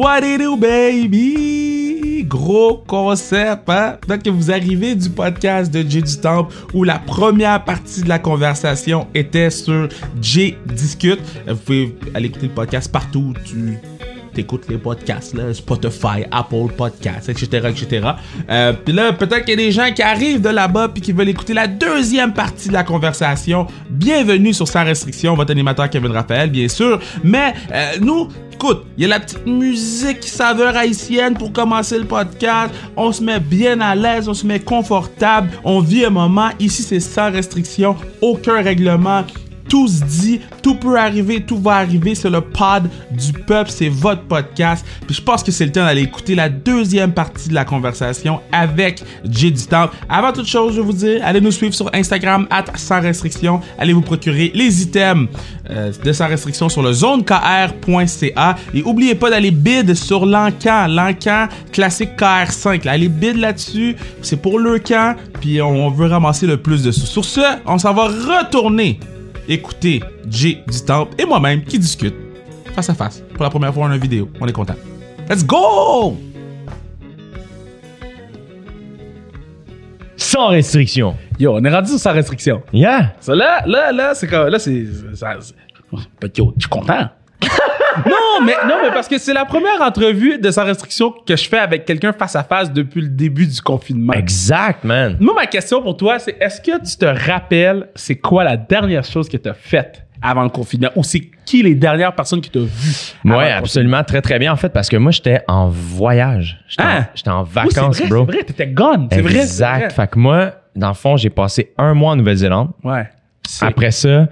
What it do, baby? Gros concept, hein? Peut-être que vous arrivez du podcast de Jay du Temple où la première partie de la conversation était sur Jay Discute. Vous pouvez aller écouter le podcast partout où tu t'écoutes les podcasts, là, Spotify, Apple Podcasts, etc., etc. Euh, puis là, peut-être qu'il y a des gens qui arrivent de là-bas puis qui veulent écouter la deuxième partie de la conversation. Bienvenue sur Sans Restriction, votre animateur Kevin Raphaël, bien sûr. Mais euh, nous, écoute, il y a la petite musique saveur haïtienne pour commencer le podcast. On se met bien à l'aise, on se met confortable. On vit un moment. Ici, c'est sans restriction, aucun règlement tout se dit, tout peut arriver, tout va arriver. C'est le pod du peuple, c'est votre podcast. Puis je pense que c'est le temps d'aller écouter la deuxième partie de la conversation avec Jay du. Avant toute chose, je vous dis, allez nous suivre sur Instagram, at sans restriction. Allez vous procurer les items euh, de sans restriction sur le zonekr.ca. Et oubliez pas d'aller bid sur l'encan, l'encan classique KR5. Là. Allez bid là-dessus, c'est pour le camp, puis on veut ramasser le plus de sous. Sur ce, on s'en va retourner écouter Jay du Temple et moi-même qui discutent face à face pour la première fois en une vidéo. On est content. Let's go! Sans restriction. Yo, on est rendu sans restriction. Yeah. Ça là, là, là, c'est comme, là, c'est, ça, c'est- yo, je suis content. Non, mais, non, mais parce que c'est la première entrevue de sans restriction que je fais avec quelqu'un face à face depuis le début du confinement. Exact, man. Moi, ma question pour toi, c'est est-ce que tu te rappelles c'est quoi la dernière chose que tu as faite avant le confinement? Ou c'est qui les dernières personnes vues? avant Ouais, le absolument. Très, très bien, en fait, parce que moi, j'étais en voyage. J'étais Ah! en, j'étais en? Oui, vacances, vrai, bro. C'est vrai, t'étais gone. C'est vrai. Exact. Fait que moi, dans le fond, j'ai passé un mois en Nouvelle-Zélande. Ouais. Après ça,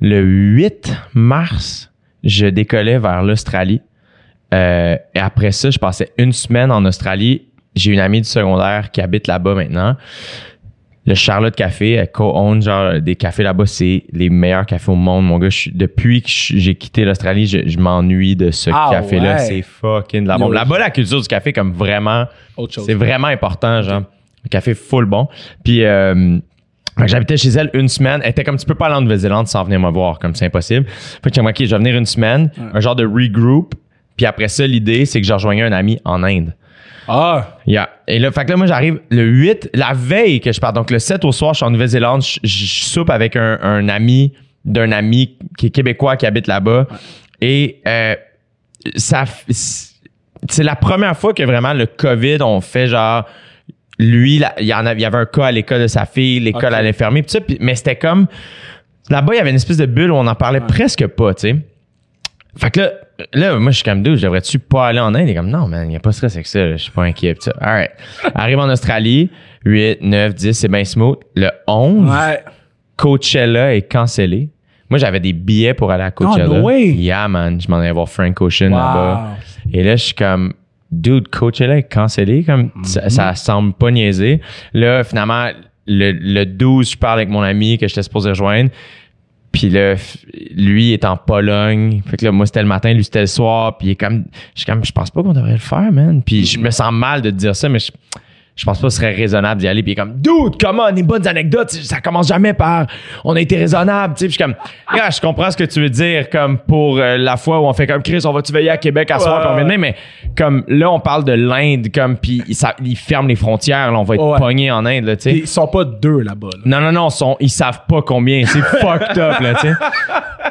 le 8 mars, je décollais vers l'Australie. Euh, et après ça, je passais une semaine en Australie. J'ai une amie du secondaire qui habite là-bas maintenant. Le Charlotte Café, elle co-own genre des cafés là-bas, c'est les meilleurs cafés au monde, mon gars. Je depuis que j'ai quitté l'Australie, je, je m'ennuie de ce Ah café-là. ouais. C'est fucking de la bombe. Là-bas, la culture du café, comme vraiment, c'est vraiment important, genre. Le café full bon. Puis euh, j'habitais chez elle une semaine. Elle était comme tu peux pas aller en Nouvelle-Zélande sans venir me voir, comme c'est impossible. Fait que j'ai dit, OK, je vais venir une semaine, un genre de regroup. Puis après ça, l'idée, c'est que je rejoignais un ami en Inde. Ah. Yeah. Et là, fait que là, moi, j'arrive le 8, la veille que je pars. Donc, le 7 au soir, je suis en Nouvelle-Zélande. Je, je- je soupe avec un, un ami d'un ami qui est québécois qui habite là-bas. Et euh, ça, c'est la première fois que vraiment le COVID, on fait genre, lui, là, il y en a- il y avait un cas à l'école de sa fille, l'école Ok. allait fermer, pis ça, pis- mais c'était comme, là-bas, il y avait une espèce de bulle où on en parlait presque pas, tu sais. Fait que là, là, moi, je suis comme, deux, je devrais-tu pas aller en Inde? Il est comme, non, man, il n'y a pas de stress avec ça, là, je suis pas inquiet. pis ça. All right. Arrive en Australie, 8, 9, 10, c'est bien smooth. Le 11, Ouais. Coachella est cancellé. Moi, j'avais des billets pour aller à Coachella. no way. Yeah, man. Je m'en allais voir Frank Ocean Wow. là-bas. Et là, je suis comme, dude, Coachella est cancellé. Comme, ça, ça semble pas niaiser. Là, finalement, le, le 12, je parle avec mon ami que j'étais supposé rejoindre. Puis là, lui est en Pologne. Fait que là, moi, c'était le matin, lui, c'était le soir. Puis il est comme, je suis comme, je pense pas qu'on devrait le faire, man. Puis je me sens mal de te dire ça, mais je, je pense pas que ce serait raisonnable d'y aller. Puis il est comme, dude, comment, des bonnes anecdotes. Ça commence jamais par, on a été raisonnable. Tu sais, Puis je suis comme, yeah, je comprends ce que tu veux dire, comme pour euh, la fois où on fait comme Chris, on va-tu veiller à Québec à soir, Ouais, puis on vient. Mais comme là, on parle de l'Inde, comme, puis ils ferment les frontières. Là, on va être Ouais. pogné en Inde, là, tu sais. Ils sont pas deux là-bas. là. Non, non, non, sont, ils savent pas combien. C'est fucked up, là, tu sais.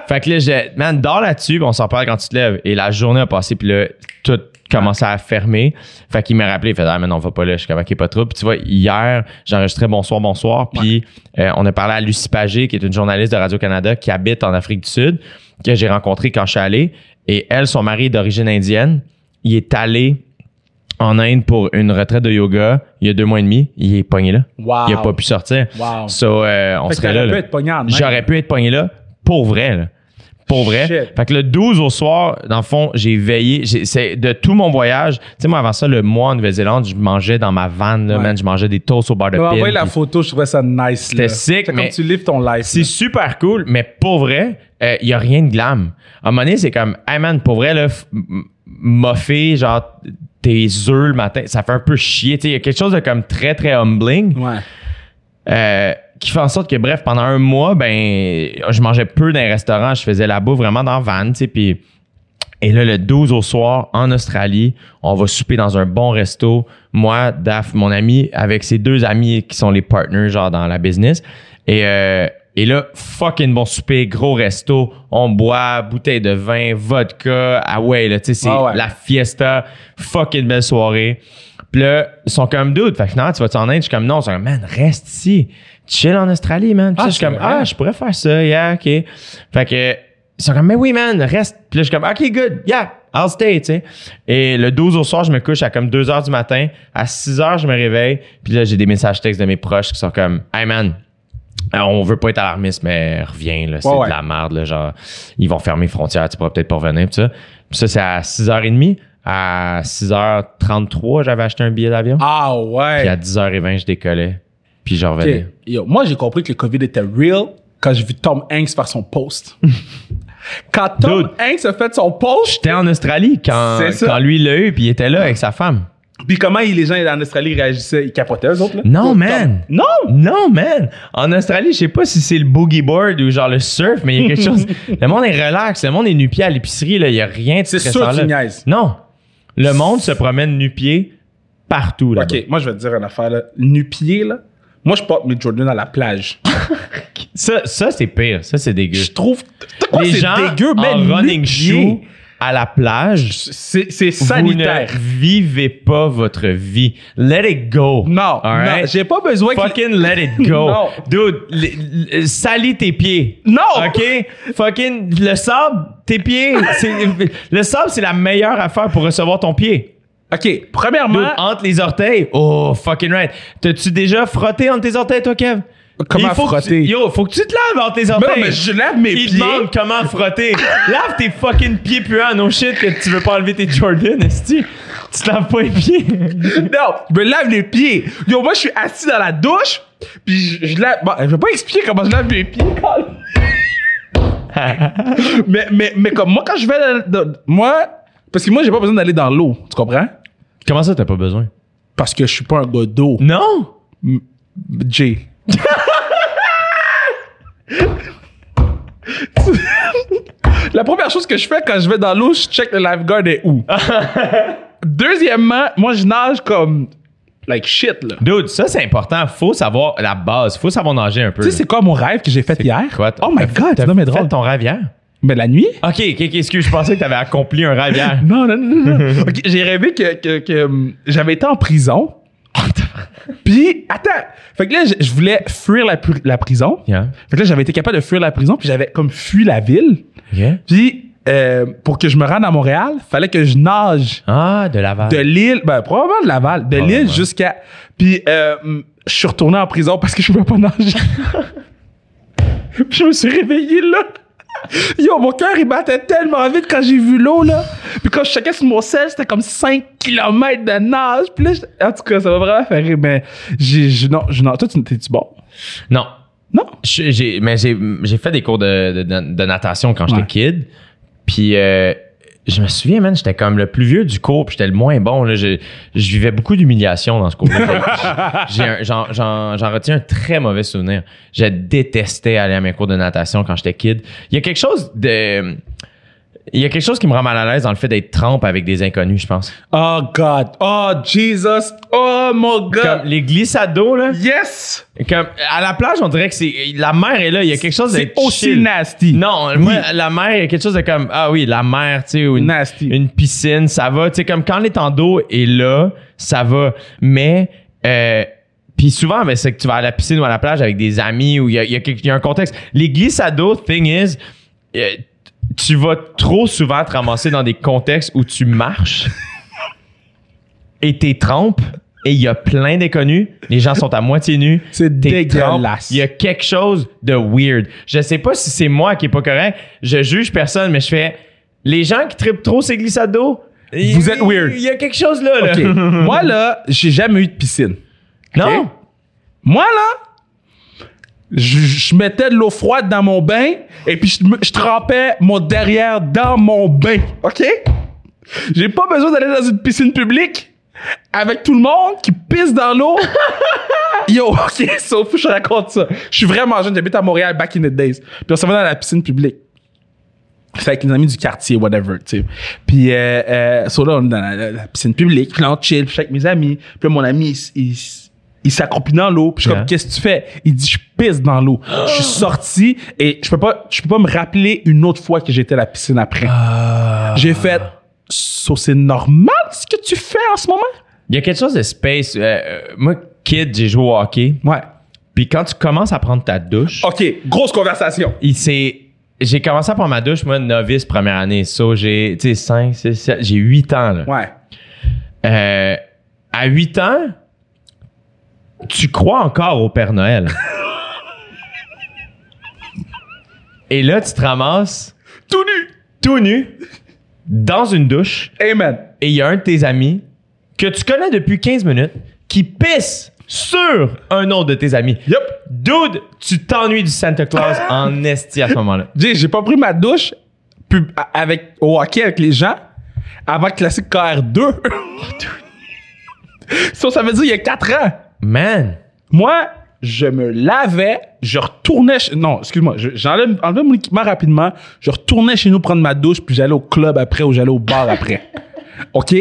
Fait que là, j'ai, man, dors là-dessus, on s'en parle quand tu te lèves. Et la journée a passé, puis là, tout commençait à fermer. Fait qu'il m'a rappelé, il fait, ah, mais non, on va pas là. Je suis comme, pas trop. Puis tu vois, hier, j'enregistrais Bonsoir, Bonsoir. Puis euh, on a parlé à Lucie Pagé, qui est une journaliste de Radio-Canada qui habite en Afrique du Sud, que j'ai rencontrée quand je suis allé. Et elle, son mari est d'origine indienne. Il est allé en Inde pour une retraite de yoga il y a deux mois et demi. Il est pogné là. Wow. Il a pas pu sortir. Wow. So, euh, on Fait serait là. J'aurais pu être pogné là pour vrai. Là. Pour vrai. Shit. Fait que le 12 au soir, dans le fond, j'ai veillé. C'est de tout mon voyage. Tu sais, moi, avant ça, le mois en Nouvelle-Zélande, je mangeais dans ma van, là, Ouais. man. Je mangeais des toasts au bar de pin. envoyé la photo, je trouvais ça nice. C'était sick, C'est mais- comme tu livres ton life. C'est super cool, mais pour vrai, il y a rien de glam. À un moment donné, c'est comme, hey man, pour vrai, là, moffer, genre, tes œufs le matin, ça fait un peu chier. Tu sais, il y a quelque chose de comme très, très humbling. Ouais. Euh, qui fait en sorte que, bref, pendant un mois, ben, je mangeais peu dans les restaurants. Je faisais la bouffe vraiment dans la van, tu sais, puis Et là, le 12 au soir, en Australie, on va souper dans un bon resto. Moi, Daf, mon ami, avec ses deux amis qui sont les partners, genre, dans la business. Et, euh, et là, fucking bon souper, gros resto. On boit, bouteille de vin, vodka. Ah ouais, là, tu sais, c'est Ah ouais. la fiesta. Fucking belle soirée. Puis là, ils sont comme dude. Fait que finalement, tu vas en Inde? Je suis comme non. Ils sont comme, man, reste ici. Chill en Australie, man. Puis Ah, je suis comme, vrai? ah, je pourrais faire ça. Yeah, OK. Fait que, ils sont comme, mais oui, man, reste. Puis là, je suis comme, OK, good. Yeah, I'll stay, tu sais. Et le 12 au soir, je me couche à comme 2 heures du matin. À 6 heures, je me réveille. Puis là, j'ai des messages textes de mes proches qui sont comme, hey, man, euh, on veut pas être alarmiste, mais reviens, là. C'est Ouais, ouais. de la merde, là. Genre, ils vont fermer les frontières, tu pourras peut-être pas revenir, pis ça. Puis ça, c'est à 6h30. À 6h33, j'avais acheté un billet d'avion. Ah Puis ouais. à 10h20, je décollais. Puis je Ok. revenais. Yo, moi, j'ai compris que le COVID était real quand j'ai vu Tom Hanks faire son post. quand Tom Dude. Hanks a fait son post, J'étais en Australie quand, quand lui il l'a eu, puis il était là avec sa femme. puis comment les gens en Australie réagissaient, ils capotaient eux autres là? Non, man. Non. Non, man! En Australie, je sais pas si c'est le boogie board ou genre le surf, mais il y a quelque chose. Le monde est relax, le monde est nu-pied à l'épicerie, là. Il y a rien de C'est sûr que tu là. niaises. Non. Le monde se promène nu-pied partout, là. Ok, moi je vais te dire une affaire là. Nu-pied là. Moi je porte mes Jordan à la plage. Ça, ça c'est pire. Ça, c'est dégueu. Je trouve. Quoi, Les gens dégueu, en running shoe à la plage, C'est c'est vous sanitaire. ne vivez pas votre vie. Let it go. Non, Alright? non, j'ai pas besoin que. Fucking let it go. Non. Dude, salis tes pieds. Non! OK? Fucking, le sable, tes pieds, c'est, le sable, c'est la meilleure affaire pour recevoir ton pied. Ok, Dude, premièrement, entre les orteils. Oh, fucking right. T'as-tu déjà frotté entre tes orteils, toi, Kev? Comment faut frotter? tu- yo, faut que tu te laves entre tes mais orteils. non, mais je lève mes Il pieds. demande comment frotter. Lave tes fucking pieds puants, no shit, que tu veux pas enlever tes Jordan, esti. Tu te laves pas les pieds. Non, je me lave les pieds. Yo, moi, je suis assis dans la douche, puis je, je lave. Bon, je vais pas expliquer comment je lave mes pieds. mais, mais, mais comme moi, quand je vais dans, dans- moi, parce que moi, j'ai pas besoin d'aller dans l'eau. Tu comprends? Comment ça, t'as pas besoin? Parce que je suis pas un gars d'eau. Non! Jay. La première chose que je fais quand je vais dans l'eau, je check le lifeguard est où. Deuxièmement, moi je nage comme like shit là. Dude, ça c'est important. Faut savoir la base. Faut savoir nager un peu. Tu sais c'est quoi mon rêve que j'ai fait hier? quoi? oh my t'as- god, t'as c'est non mais fait drôle. ton rêve hier? Mais la nuit? Ok, ok, ok, excuse, je pensais que t'avais accompli un rêve hier. Non, non, non, non. Ok, j'ai rêvé que, que, que, hum, j'avais été en prison. Puis, attends. Fait que là, je, je voulais fuir la, la prison. Yeah. Fait que là, j'avais été capable de fuir la prison, puis j'avais comme fui la ville. Ok. Puis, euh, pour que je me rende à Montréal, fallait que je nage Ah, de Laval. de l'île, ben, probablement de Laval, de l'île jusqu'à. Puis, euh, hum, je suis retourné en prison parce que je pouvais pas nager. Je me suis réveillé là. Yo, mon cœur, il battait tellement vite quand j'ai vu l'eau, là. Puis quand je checkais sur mon sel, c'était comme 5 km de nage. Puis là, j'étais- en tout cas, ça m'a vraiment fait rire. Mais j'ai, j'ai- non, je- non, toi, tu- t'es-tu bon? Non. Non? Je- J'ai, mais j'ai, j'ai fait des cours de, de, de- de natation quand j'étais Ouais. kid. Puis euh, je me souviens, man, j'étais comme le plus vieux du cours, puis j'étais le moins bon. Là. Je, je vivais beaucoup d'humiliation dans ce. J'ai un- j'en, retiens un très mauvais souvenir. Je détestais aller à mes cours de natation quand j'étais kid. Il y a quelque chose de... Il y a quelque chose qui me rend mal à l'aise dans le fait d'être trempe avec des inconnus, je pense. Oh, God. Oh, Jesus. Oh, mon God. Comme les glissades d'eau, là. Yes! Comme, à la plage, on dirait que c'est... La mer est là, il y a quelque chose C'est d'être aussi nasty. Non, moi, la mer, il y a quelque chose de comme, ah oui, la mer, tu sais, une, Nasty. une piscine, ça va. Tu sais, comme quand l'étang d'eau est là, ça va. Mais, euh, puis souvent, ben, c'est que tu vas à la piscine ou à la plage avec des amis ou il y a, il y a quelque- il y a un contexte. Les glissades d'eau, thing is, euh, tu vas trop souvent te ramasser dans des contextes où tu marches et t'es trempes et il y a plein d'inconnus. Les gens sont à moitié nus. C'est dégueulasse. Il y a quelque chose de weird. Je sais pas si c'est moi qui est pas correct. Je juge personne, mais je fais les gens qui trippent trop ces glissades d'eau. Vous êtes weird. Il y a quelque chose là. Moi, là, j'ai jamais eu de piscine. Non. Moi, là, je, je mettais de l'eau froide dans mon bain et puis je, trempais mon derrière dans mon bain. OK? J'ai pas besoin d'aller dans une piscine publique avec tout le monde qui pisse dans l'eau. Yo, OK, sauf que je raconte ça. Je suis vraiment jeune, j'habite à Montréal back in the days. Puis on s'en va dans la piscine publique. C'était avec les amis du quartier, whatever, tu sais. Puis, euh, euh, so là, on est dans la, la- la piscine publique, puis là, on chill, puis avec mes amis. Puis là, mon ami, il, il, il s'accroupit dans l'eau, puis je suis Yeah. comme, qu'est-ce que tu fais? Il dit, je pisse dans l'eau. Je suis sorti, et je peux pas, je peux pas me rappeler une autre fois que j'étais à la piscine après. J'ai fait, so c'est normal ce que tu fais en ce moment? Il y a quelque chose de space. euh, euh, moi, kid, j'ai joué au hockey. Ouais. Puis quand tu commences à prendre ta douche, OK, grosse conversation. il s'est. J'ai commencé à prendre ma douche, moi, novice première année. So, j'ai, tu sais, 5, 6, 7, j'ai 8 ans, là. Ouais. Euh, à 8 ans, tu crois encore au Père Noël? Et là, tu te ramasses Tout nu. tout nu dans une douche Amen. et il y a un de tes amis que tu connais depuis 15 minutes qui pisse sur un autre de tes amis. Yup. Dude, tu t'ennuies du Santa Claus en esti à ce moment-là. J'ai j'ai pas pris ma douche pub- avec, au hockey avec les gens avant le classique KR2. ça, ça veut dire il y a 4 ans. Man, Moi, je me lavais, je retournais chez... Non, excuse-moi, je- j'enlève enlevais mon équipement rapidement, je retournais chez nous prendre ma douche, puis j'allais au club après ou j'allais au bar après. OK?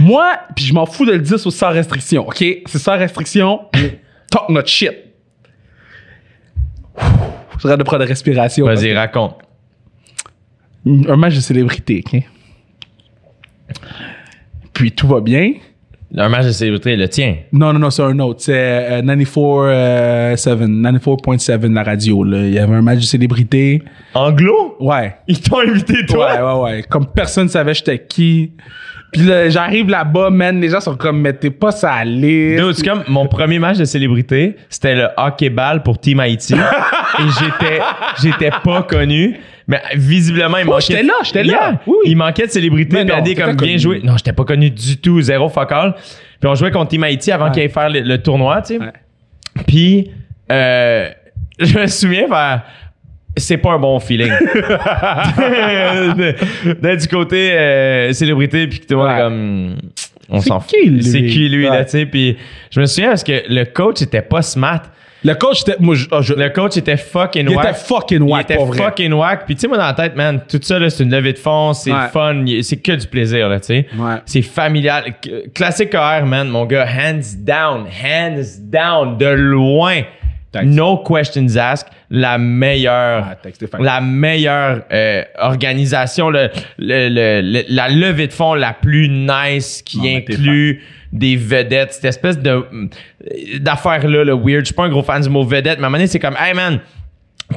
Moi, puis je m'en fous de le dire, c'est sans restriction, OK? C'est sans restriction, talk notre shit. J'aurais de prendre de respiration. vas-y, raconte. Un match de célébrité, OK? Puis tout va bien. Un match de célébrité, le tien. Non, non, non, c'est un autre. C'est euh, 94.7, 94.7 la radio. Là. Il y avait un match de célébrité. Anglo? Ouais. Ils t'ont invité, toi? Ouais, ouais, ouais. Comme personne savait j'étais qui. Puis là, j'arrive là-bas, man, les gens sont comme, mais t'es pas sa liste. Dude, c'est comme mon premier match de célébrité, c'était le hockey ball pour Team Haïti. et j'étais, j'étais pas connu. Mais visiblement, il manquait. j'étais là, j'étais là. Yeah. Oui. Il manquait de célébrité. Mais Puis non, t'étais comme bien joué. Non, j'étais pas connu du tout, zéro fuck all. Puis on jouait contre Team Haïti avant qu'il aille faire le, le tournoi, tu sais. Ouais. Puis euh, je me souviens faire. C'est pas un bon feeling. D'être du côté euh, célébrité, puis que tout le Ouais. comme. On C'est s'en qui, fout. lui? C'est qui lui, Ouais. là, tu sais? Puis je me souviens parce que le coach était pas smart. Le coach, était, moi, je, ah, je- Le coach était fucking il whack. était fucking Il whack, était pour vrai. fucking whack. Puis tu sais, moi, dans la tête, man, tout ça, là, c'est une levée de fonds, c'est Ouais. fun, c'est que du plaisir, là, tu sais. Ouais. C'est familial. Classique KR, man, mon gars, hands down, hands down, de loin. No questions asked, la meilleure, Ah, la meilleure euh, organisation, le, le- le- la levée de fonds la plus nice qui Non, inclut des vedettes, cette espèce de d'affaires là, le weird. Je suis pas un gros fan du mot vedette, mais à un moment donné, c'est comme, hey man,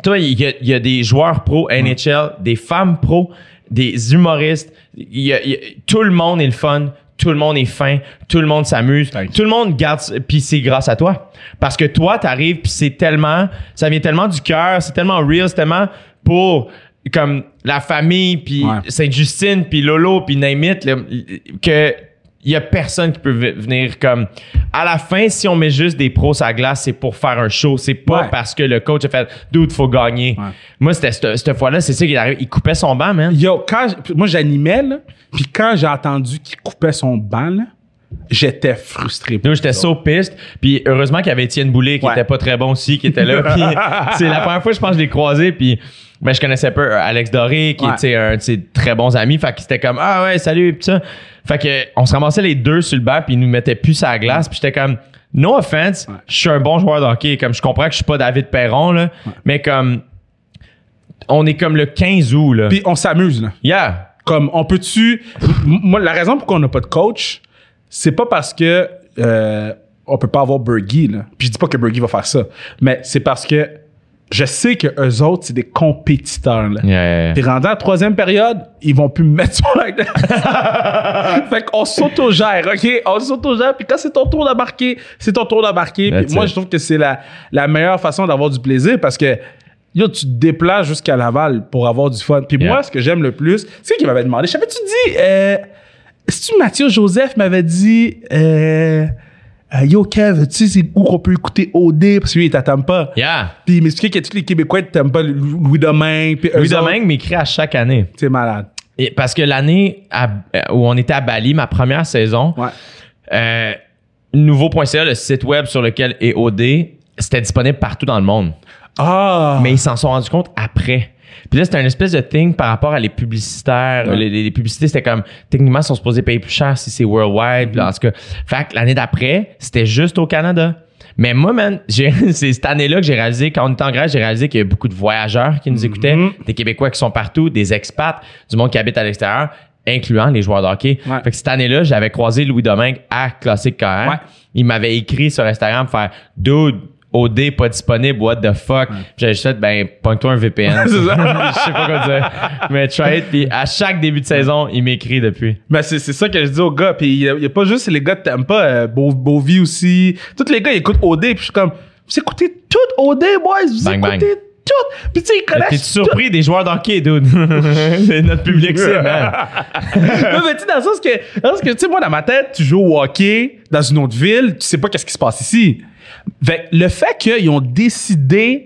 toi, il y a, il y a des joueurs pro NHL, des femmes pro, des humoristes. Y a- y a- tout le monde est le fun. Tout le monde est fin, tout le monde s'amuse, tout le monde garde, puis c'est grâce à toi. Parce que toi, t'arrives, puis c'est tellement, ça vient tellement du cœur, c'est tellement real, c'est tellement pour comme la famille, puis Ouais. Sainte-Justine, puis Lolo, puis name it, là, que il y a personne qui peut venir comme à la fin si on met juste des pros à glace c'est pour faire un show c'est pas Ouais. parce que le coach a fait dude faut gagner Ouais. moi c'était cette, cette fois-là c'est ça qu'il arrive il coupait son banc man Yo, quand moi j'animais là, puis quand j'ai entendu qu'il coupait son banc là, j'étais frustré. Nous, j'étais so piste. Puis heureusement qu'il y avait Étienne Boulay qui Ouais. était pas très bon aussi, qui était là. Puis c'est la première fois, je pense, que je l'ai croisé. Puis ben, je connaissais pas euh, Alex Doré, qui était un de ses très bons amis. Fait qu'il était comme Ah ouais, salut, pis ça. Fait que on se ramassait les deux sur le banc, puis ils nous mettaient plus à la glace. Puis j'étais comme No offense, je suis un bon joueur de hockey. Comme je comprends que je suis pas David Perron, là. Mais comme on est comme le 15 août, là. Puis on s'amuse là. yeah. Comme on peut-tu moi la raison pour qu'on n'a pas de coach, c'est pas parce que euh, on peut pas avoir Bergie là. Puis je dis pas que Bergie va faire ça, mais c'est parce que je sais que eux autres c'est des compétiteurs là. Yeah, rendu à la troisième période, ils vont plus me mettre sur la glace. fait qu'on s'autogère, OK? On s'autogère, puis quand c'est ton tour d'embarquer, c'est ton tour d'embarquer. Puis moi, je trouve que c'est la, la meilleure façon d'avoir du plaisir parce que, yo, tu te déplaces jusqu'à Laval pour avoir du fun. Puis Yeah. moi, ce que j'aime le plus, c'est qui m'avait demandé, je t'avais-tu dit, euh, est-ce que Mathieu Joseph m'avait dit, euh, euh, yo, Kev, tu sais, c'est où qu'on peut écouter OD? Parce que lui, il t'attend pas. Yeah. Puis il m'expliquait que tous les Québécois t'aiment pas Lou- Louis Domingue. Puis Louis Domingue m'écrit à chaque année. C'est malade. Et parce que l'année où on était à Bali, ma première saison, Ouais. euh, nouveau.ca, le site web sur lequel est OD, c'était disponible partout dans le monde. Ah. mais ils s'en sont rendus compte après. Puis là, c'était une espèce de thing par rapport à les publicitaires. Ouais. Les, publicités, c'était comme, techniquement, ils sont supposés payer plus cher si c'est worldwide. Puis là, en tout cas, fait que l'année d'après, c'était juste au Canada. Mais moi, man, c'est cette année-là que j'ai réalisé, quand on était en Grèce, j'ai réalisé qu'il y a beaucoup de voyageurs qui nous écoutaient, Mhm. des Québécois qui sont partout, des expats, du monde qui habite à l'extérieur, incluant les joueurs de hockey. Ouais. Fait que cette année-là, j'avais croisé Louis Domingue à Classique KR. Ouais. Il m'avait écrit sur Instagram faire Dude, OD pas disponible, what the fuck? J'avais juste fait, ben, pogne-toi un VPN. Je sais pas quoi dire. Mais try it. Puis à chaque début de saison, il m'écrit depuis. Ben, c'est, c'est ça que je dis aux gars. Puis il y, a- il y a pas juste les gars que t'aimes pas, euh, Beau, Beauvie aussi. Tous les gars, ils écoutent OD. Puis je suis comme, vous écoutez tout OD, boys? Vous Bang, écoutez bang. tout? Puis tu sais, ils T'es connaissent tout. surpris des joueurs d'hockey, dude. c'est notre public, c'est, man. non, mais tu sais, dans le sens que, dans le sens que, tu sais, moi, dans ma tête, tu joues au hockey dans une autre ville, tu sais pas qu'est-ce qui se passe ici. Fait que le fait qu'ils ont décidé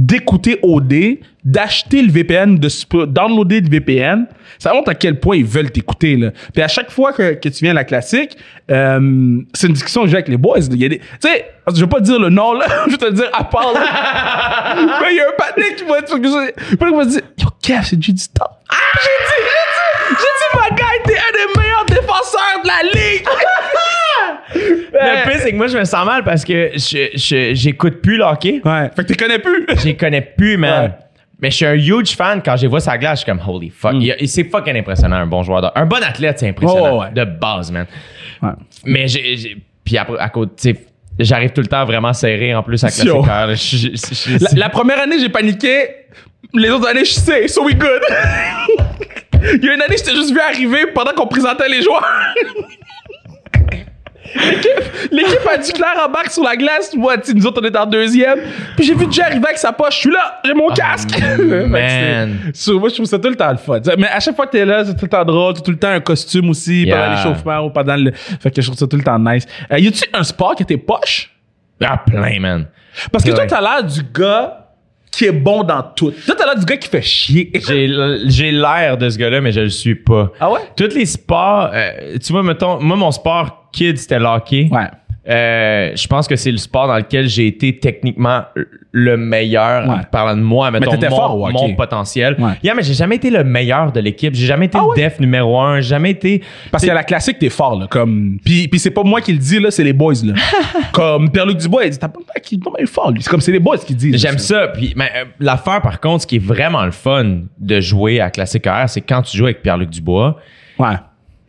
d'écouter OD, d'acheter le VPN, de downloader le VPN, ça montre à quel point ils veulent t'écouter, là. Puis à chaque fois que, que tu viens à la classique, euh, c'est une discussion que j'ai avec les boys. là. Il y a des, tu sais, je vais pas te dire le nom, là. je vais te le dire à part, là. Mais il y a un panique qui va être, va dire, yo, Kev, c'est du temps. Ah! J'ai dit, j'ai dit, j'ai dit, ma gars, t'es un des meilleurs défenseurs de la ligue. Le pire, c'est que moi, je me sens mal parce que je, j'écoute plus le hockey. Ouais. Fait que tu connais plus. Je les connais plus, man. Ouais. Mais je suis un huge fan. Quand je les vois sa glace, je suis comme, holy fuck. Il- c'est fucking impressionnant, un bon joueur. De, un bon athlète, c'est impressionnant. Oh, ouais. De base, man. Ouais. Mais j'ai, puis après, à côté, j'arrive tout le temps vraiment serré en plus à je- La, la première année, j'ai paniqué. Les autres années, je sais, so we good. Il y a une année, je t'ai juste vu arriver pendant qu'on présentait les joueurs. L'équipe- L'équipe a du clair en bac sur la glace. Moi, nous autres, on est en deuxième. Puis j'ai vu Jay arriver avec sa poche. Je suis là, j'ai mon casque. Fait que man. so, moi, je trouve ça tout le temps le fun. Mais à chaque fois que t'es là, c'est tout le temps drôle. T'as tout le temps un costume aussi Yeah. pendant l'échauffement ou pendant le. Fait que je trouve ça tout le temps nice. Euh, y a-tu un sport qui était poche? Ah, plein, man. Parce que Ouais. toi, t'as l'air du gars qui est bon dans tout. Toi, t'as l'air du gars qui fait chier. J'ai l'air de ce gars-là, mais je le suis pas. Ah ouais? Tous les sports, euh, tu vois, mettons, moi, mon sport kid, c'était le hockey. Ouais. Euh, je pense que c'est le sport dans lequel j'ai été techniquement le meilleur Ouais. parlant de moi, mettons, t'étais mon, fort hockey. mon potentiel. Ouais. Yeah, mais j'ai jamais été le meilleur de l'équipe. J'ai jamais été Ah le ouais? def numéro un. J'ai jamais été. Parce qu'à la classique, t'es fort, là. Comme... Puis, puis c'est pas moi qui le dis, là, c'est les boys, là. comme Pierre-Luc Dubois, il dit, t'as pas qui est fort, lui. C'est comme c'est les boys qui disent. J'aime ça. Puis, mais, euh, l'affaire, par contre, ce qui est vraiment le fun de jouer à Classique R, c'est quand tu joues avec Pierre-Luc Dubois, Ouais.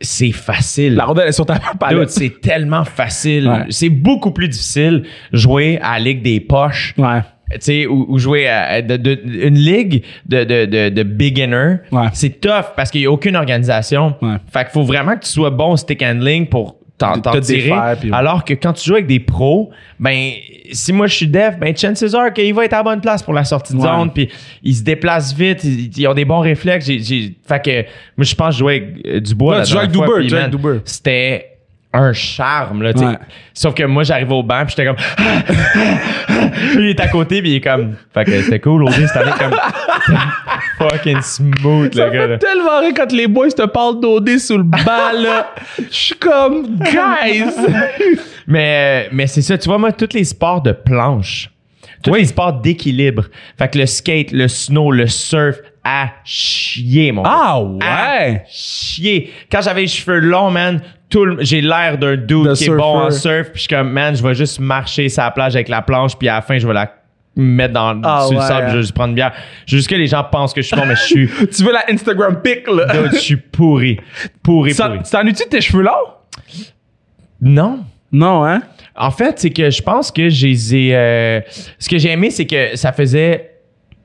C'est facile. La rondelle est sur ta palette. c'est tellement facile. Ouais. C'est beaucoup plus difficile jouer à la Ligue des poches. Ouais. Tu sais, ou, ou jouer à, de- de- une ligue de, de, de, de beginner, Ouais. c'est tough parce qu'il n'y a aucune organisation. Ouais. Fait qu'il faut vraiment que tu sois bon au stick handling pour t'en Te- t'en te tirer. défaire, puis ouais. Alors que quand tu joues avec des pros, ben si moi je suis def, ben chances are qu'il va être à la bonne place pour la sortie de Ouais. zone, puis ils se déplacent vite, ils, ils ont des bons réflexes. J'ai, j'ai- fait que moi je pense que je jouais avec euh, Dubois. Ouais, tu avec Dubois, puis man, Dubois. C'était un charme là. Ouais. Sauf que moi j'arrivais au banc, puis j'étais comme il est à côté, puis il est comme. Fait que c'était cool, aujourd'hui, cette année, comme. Fucking smooth, Ça le gars, fait là. tellement rire quand les boys te parlent d'OD sous le bas, là. Je suis comme, guys! Mais, mais c'est ça, tu vois, moi, tous les sports de planche, tous les sports d'équilibre, fait que le skate, le snow, le surf, à chier, mon Ah. À ouais! chier. Quand j'avais les cheveux longs, man, tout le- j'ai l'air d'un dude De qui est bon en surf, puis je suis comme, man, je vais juste marcher sur la plage avec la planche, puis à la fin, je vais la mettre dans, Ah sur le ouais. sable, je vais juste prendre une bière. Juste que les gens pensent que je suis bon, mais je suis, Tu veux la Instagram pic, là? dude, je suis pourri. Pourri, Ça- pourri. Tu t'en de tes cheveux longs? Non. Non, hein? En fait, c'est que je pense que j'ai euh, ce que j'ai aimé, c'est que ça faisait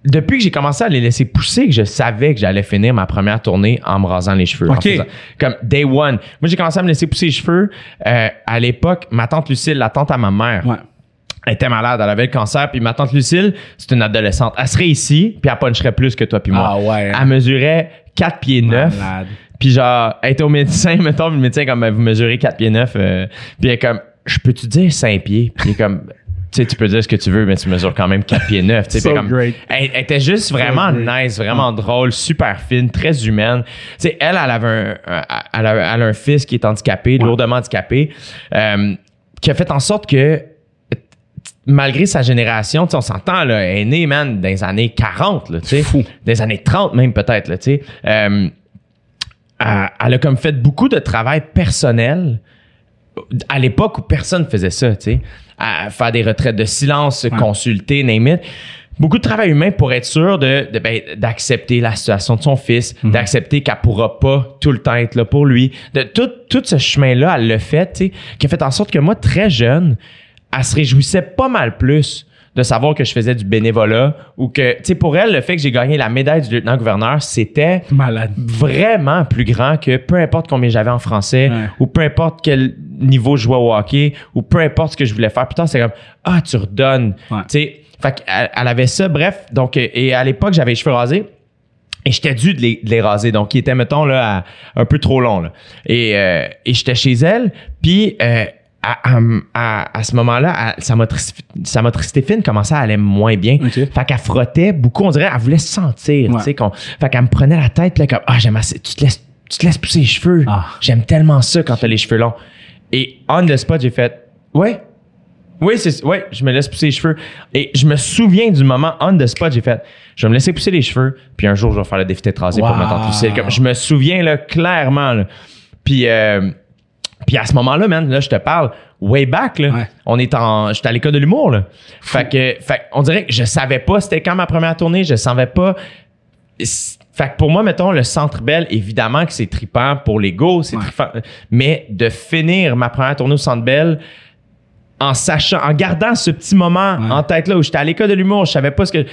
depuis que j'ai commencé à les laisser pousser que je savais que j'allais finir ma première tournée en me rasant les cheveux. en Ok. faisant- comme day one. Moi, j'ai commencé à me laisser pousser les cheveux. euh, à l'époque, ma tante Lucille, la tante à ma mère, Ouais. Elle était malade, elle avait le cancer. Puis ma tante Lucille, c'est une adolescente. Elle serait ici, puis elle puncherait plus que toi puis moi. Ah ouais. Elle mesurait 4 pieds 9. Malade. Puis genre, elle était au médecin, mettons, le médecin comme, vous mesurez 4 pieds 9. euh, puis elle est comme, je peux-tu dire 5 pieds? Puis il est comme, tu sais, tu peux dire ce que tu veux, mais tu mesures quand même 4 pieds 9. Tu sais, So comme, great. Elle, elle était juste vraiment nice, vraiment drôle, super fine, très humaine. Tu sais, elle, elle avait un, elle a, elle a un fils qui est handicapé, lourdement handicapé, euh, qui a fait en sorte que malgré sa génération, tu sais, on s'entend, là, elle est née, man, dans les années 40, là, tu sais. Fou. Les années 30 même, peut-être, là, tu sais. Euh, elle, a comme fait beaucoup de travail personnel à l'époque où personne faisait ça, tu sais. À faire des retraites de silence, consulter, name it. Beaucoup de travail humain pour être sûr de, de, ben, d'accepter la situation de son fils, d'accepter qu'elle pourra pas tout le temps être là pour lui. De tout, tout ce chemin-là, elle l'a fait, tu sais, qui a fait en sorte que moi, très jeune, elle se réjouissait pas mal plus de savoir que je faisais du bénévolat ou que, tu sais, pour elle, le fait que j'ai gagné la médaille du lieutenant-gouverneur, c'était Malade. vraiment plus grand que peu importe combien j'avais en français Ouais. ou peu importe quel niveau je jouais au hockey ou peu importe ce que je voulais faire. Putain, c'est comme, ah, tu redonnes. Ouais. Tu sais, fait qu'elle elle avait ça, bref. Donc, euh, et à l'époque, j'avais les cheveux rasés. Et j'étais dû de les, de les raser. Donc, ils étaient, mettons, là, à- un peu trop longs. Là. Et, euh, et j'étais chez elle. Puis, euh, à, à, à- ce moment-là, sa, motricité, sa motricité fine commençait à aller moins bien. Fait qu'elle frottait beaucoup. On dirait elle voulait se sentir. Ouais. tu sais, qu'on- fait qu'elle me prenait la tête. Là, comme, ah, j'aime assez. Tu te laisses, tu te laisses pousser les cheveux. Ah. J'aime tellement ça quand t'as les cheveux longs. Et on the spot, j'ai fait, ouais. Oui, c'est ouais, je me laisse pousser les cheveux. Et je me souviens du moment on the spot, j'ai fait, je vais me laisser pousser les cheveux, puis un jour je vais faire le défi rasée pour me. Comme je me souviens là clairement. Là. Puis euh, puis à ce moment-là, man, là je te parle way back là. Ouais. On est en j'étais à l'école de l'humour là. Fait que fait on dirait que je savais pas c'était quand ma première tournée, je savais pas fait que pour moi, mettons, le Centre Bell, évidemment que c'est trippant pour l'ego, c'est Ouais. trippant. Mais de finir ma première tournée au Centre Bell en sachant, en gardant ce petit moment Ouais. en tête là où j'étais à l'école de l'humour, je savais pas ce que.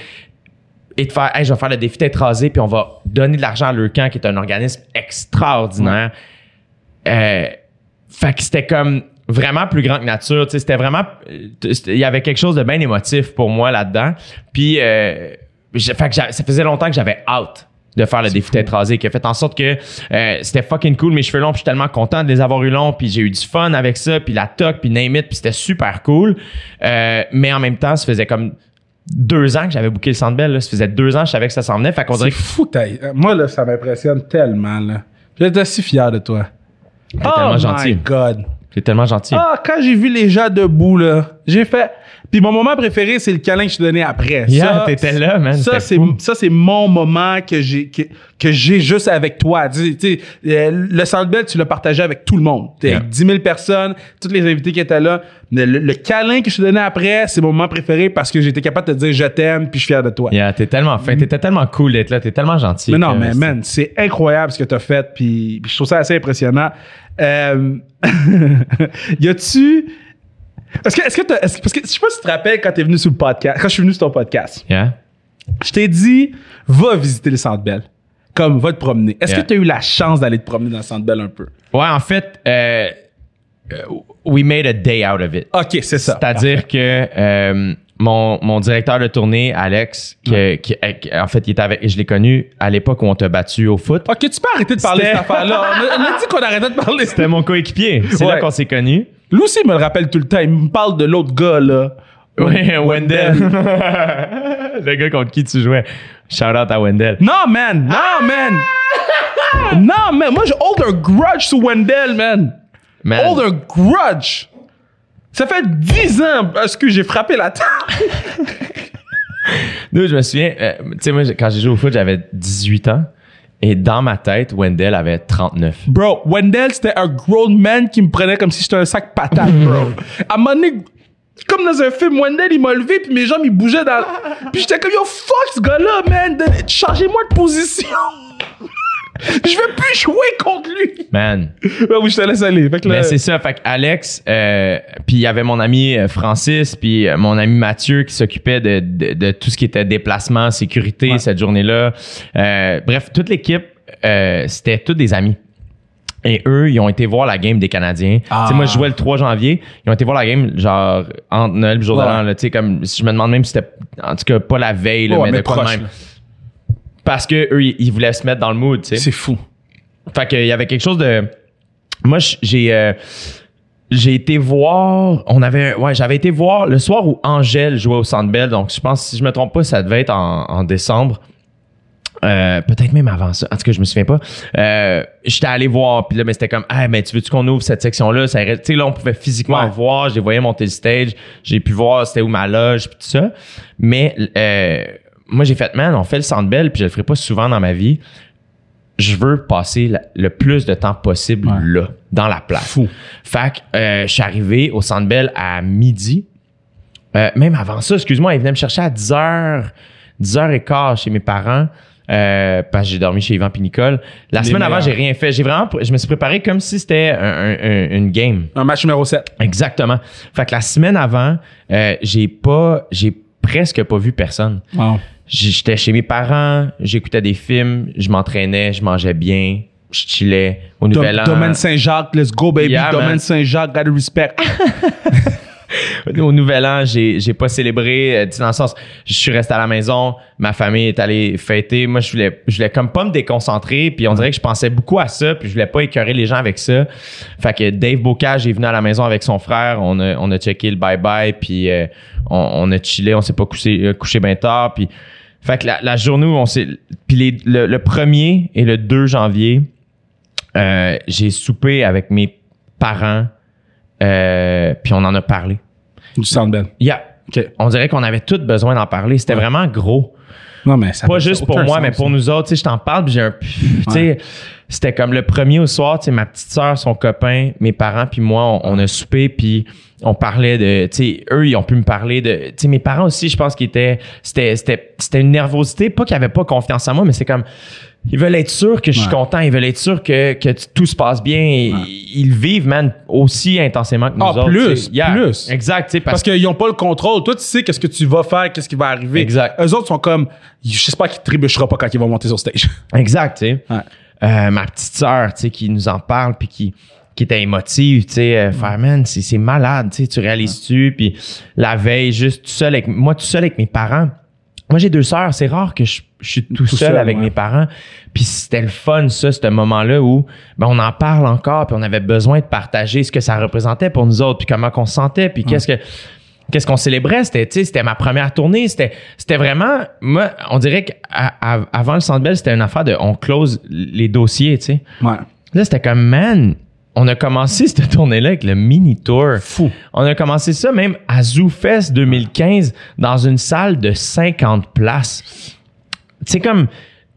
Et de faire, hey, je vais faire le défi tête rasée, puis on va donner de l'argent à Leucan, qui est un organisme extraordinaire. Euh, fait que c'était comme vraiment plus grand que nature. tu sais, C'était vraiment. Il y avait quelque chose de bien émotif pour moi là-dedans. Puis, euh, fait que ça faisait longtemps que j'avais hâte de faire le défi tête rasée, qui a fait en sorte que euh, c'était fucking cool mes cheveux longs, puis je suis tellement content de les avoir eu longs, puis j'ai eu du fun avec ça, puis la toque, puis name it, puis c'était super cool. Euh, mais en même temps, ça faisait comme deux ans que j'avais booké le Centre Bell, là. ça faisait deux ans que je savais que ça s'en venait, fait qu'on dirait que fou que euh, Moi, là, ça m'impressionne tellement, là. J'étais si fier de toi. T'es tellement oh gentil. my God. T'es tellement gentil. Ah, quand j'ai vu les gens debout, là, j'ai fait... Puis mon moment préféré, c'est le câlin que je te donnais après. Yeah, t'étais là, man. Ça, c'est, ça, c'est mon moment que j'ai, que, que j'ai juste avec toi. Tu sais, tu euh, le Centre Bell, tu l'as partagé avec tout le monde. T'es Yeah. avec 10 000 personnes, tous les invités qui étaient là. Le, le- câlin que je te donnais après, c'est mon moment préféré parce que j'étais capable de te dire je t'aime puis je suis fier de toi. Yeah, t'es tellement fin, t'étais tellement cool d'être là, t'es tellement gentil. Mais non, mais man, c'est incroyable ce que t'as fait, puis, puis je trouve ça assez impressionnant. Euh, y a-tu... Est-ce que, est-ce que est-ce parce que je sais pas si tu te rappelles quand t'es venu sur le podcast, quand je suis venu sur ton podcast, Yeah. je t'ai dit, va visiter le Centre Bell. Comme, va te promener. Est-ce Yeah. que t'as eu la chance d'aller te promener dans le Centre Bell un peu? Ouais, en fait, euh, euh, we made a day out of it. OK, c'est ça. C'est-à-dire que euh, mon, mon directeur de tournée, Alex, qui, euh, qui- en fait, il était avec, je l'ai connu à l'époque où on t'a battu au foot. OK, tu peux arrêter de parler de cette affaire-là. On a, on a dit qu'on arrêtait de parler. C'était mon coéquipier. C'est Ouais. là qu'on s'est connus. Lui aussi, il me le rappelle tout le temps. Il me parle de l'autre gars, là. Ouais, Wendell. le gars contre qui tu jouais. Shout out à Wendell. Non, man! Non, man! non, man! Moi, je hold un grudge sur Wendell, man! Man, Hold a grudge! Ça fait 10 ans parce que j'ai frappé la table. nous, je me souviens, euh, tu sais, moi, quand j'ai joué au foot, j'avais 18 ans. Et dans ma tête, Wendell avait 39. Bro, Wendell, c'était un grown man qui me prenait comme si j'étais un sac patate, bro. À un moment donné, comme dans un film, Wendell, il m'a levé, puis mes jambes, ils bougeaient dans... Puis j'étais comme, yo, fuck ce gars-là, man! Changez-moi de position! Je veux plus jouer contre lui! Man. Ouais, oui, je te laisse aller. Fait que là- Mais c'est ça, fait que Alex, euh, puis il y avait mon ami euh, Francis, puis euh, mon ami Mathieu qui s'occupait de, de, de tout ce qui était déplacement, sécurité Ouais. cette journée-là. Euh, bref, toute l'équipe, euh, c'était tous des amis. Et eux, ils ont été voir la game des Canadiens. Ah. Tu sais, moi, je jouais le 3 janvier. Ils ont été voir la game, genre, entre Noël et le jour de Ouais. l'an. Tu sais, comme, je me demande même si c'était, en tout cas, pas la veille, là, Ouais, mais, mais de quoi de même. là. Parce que eux, ils, voulaient se mettre dans le mood, tu sais. C'est fou. Fait qu'il y avait quelque chose de. Moi, j'ai. euh, j'ai été voir. On avait. Ouais, j'avais été voir le soir où Angèle jouait au Centre Bell. Donc, je pense, si je me trompe pas, ça devait être en, en décembre. Euh, peut- peut-être même avant ça. En tout cas, je me souviens pas. Euh, j'étais allé voir, puis là, mais c'était comme, ah, mais tu veux-tu qu'on ouvre cette section-là? Ça Tu sais, là, on pouvait physiquement Ouais. voir. Je les voyais monter le stage. J'ai pu voir c'était où ma loge, puis tout ça. Mais euh, moi, j'ai fait, man, on fait le Centre Bell, puis je le ferai pas souvent dans ma vie. Je veux passer la- le plus de temps possible Ouais. là, dans la place. Fou. Fait que euh, je suis arrivé au Centre Bell à midi. Euh, même avant ça, excuse-moi, ils venaient me chercher à 10h, 10h15 chez mes parents. Euh, parce que j'ai dormi chez Yvan puis Nicole. La Les semaine avant, j'ai rien fait. J'ai vraiment, je me suis préparé comme si c'était un- une game. Un match numéro 7. Exactement. Fait que la semaine avant, euh, j'ai pas, j'ai presque pas vu personne. Wow. J'étais chez mes parents, j'écoutais des films, je m'entraînais, je mangeais bien, je chillais au Nouvel An. Domaine Saint-Jacques, let's go, baby. Yeah, Domaine. Saint-Jacques, gotta respect. Au Nouvel An, j'ai j'ai pas célébré, euh, tu sais, dans le sens, je suis resté à la maison, ma famille est allée fêter. Moi, je voulais, je voulais comme pas me déconcentrer, puis on dirait que je pensais beaucoup à ça, puis je voulais pas écœurer les gens avec ça. Fait que Dave Bocage est venu à la maison avec son frère, on a, on a checké le bye-bye, puis euh, on, on a chillé, on s'est pas couché, euh, couché bien tard, puis fait que la, la journée où on s'est, puis les- le, le 1er et le 2 janvier, euh, j'ai soupé avec mes parents, euh, puis on en a parlé. Du Bell. Yeah. On dirait qu'on avait tous besoin d'en parler. C'était Ouais. vraiment gros. Non, mais ça Pas juste pour moi, sens, mais pour ça. nous autres. Tu sais, je t'en parle, puis j'ai un... Tu sais, c'était comme le premier au soir, tu sais, ma petite sœur, son copain, mes parents, puis moi, on, on a soupé, puis on parlait de... Tu sais, eux, ils ont pu me parler de... Tu sais, mes parents aussi, je pense qu'ils étaient... C'était c'était c'était une nervosité, pas qu'ils avaient pas confiance en moi, mais c'est comme... Ils veulent être sûrs que je suis Ouais. content, ils veulent être sûrs que, tout se passe bien. Ils vivent, man, aussi intensément que nous Ah, autres. plus. Yeah. plus. Exact, tu sais, Parce qu'ils n'ont pas le contrôle. Toi, tu sais qu'est-ce que tu vas faire, qu'est-ce qui va arriver. Exact. Eux autres sont comme, j'espère qu'ils trébucheront pas quand ils vont monter sur stage. Exact, tu sais. Ouais. Euh, ma petite sœur, tu sais, qui nous en parle puis qui qui était émotive, tu sais, euh, faire man, c'est c'est malade, tu sais, tu réalises-tu? Puis la veille juste tout seul avec moi tout seul avec mes parents. Moi j'ai deux sœurs, c'est rare que je, je suis tout, Tout seul, seul, avec ouais. mes parents. Puis c'était le fun ça, ce moment-là où ben on en parle encore puis on avait besoin de partager ce que ça représentait pour nous autres puis comment qu'on se sentait puis qu'est-ce que qu'est-ce qu'on célébrait? C'était tu sais c'était ma première tournée c'était c'était vraiment moi on dirait qu'avant le Centre Bell c'était une affaire de on close les dossiers tu sais Ouais. là c'était comme man on a commencé cette tournée-là avec le mini tour. Fou. On a commencé ça même à ZooFest 2015 dans une salle de 50 places. C'est comme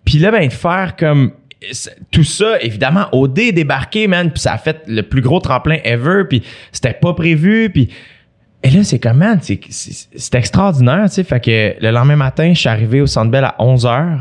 puis là ben faire comme tout ça évidemment OD est débarqué man puis ça a fait le plus gros tremplin ever puis c'était pas prévu puis et là c'est comme man c'est extraordinaire tu sais fait que le lendemain matin je suis arrivé au Centre Bell à 11h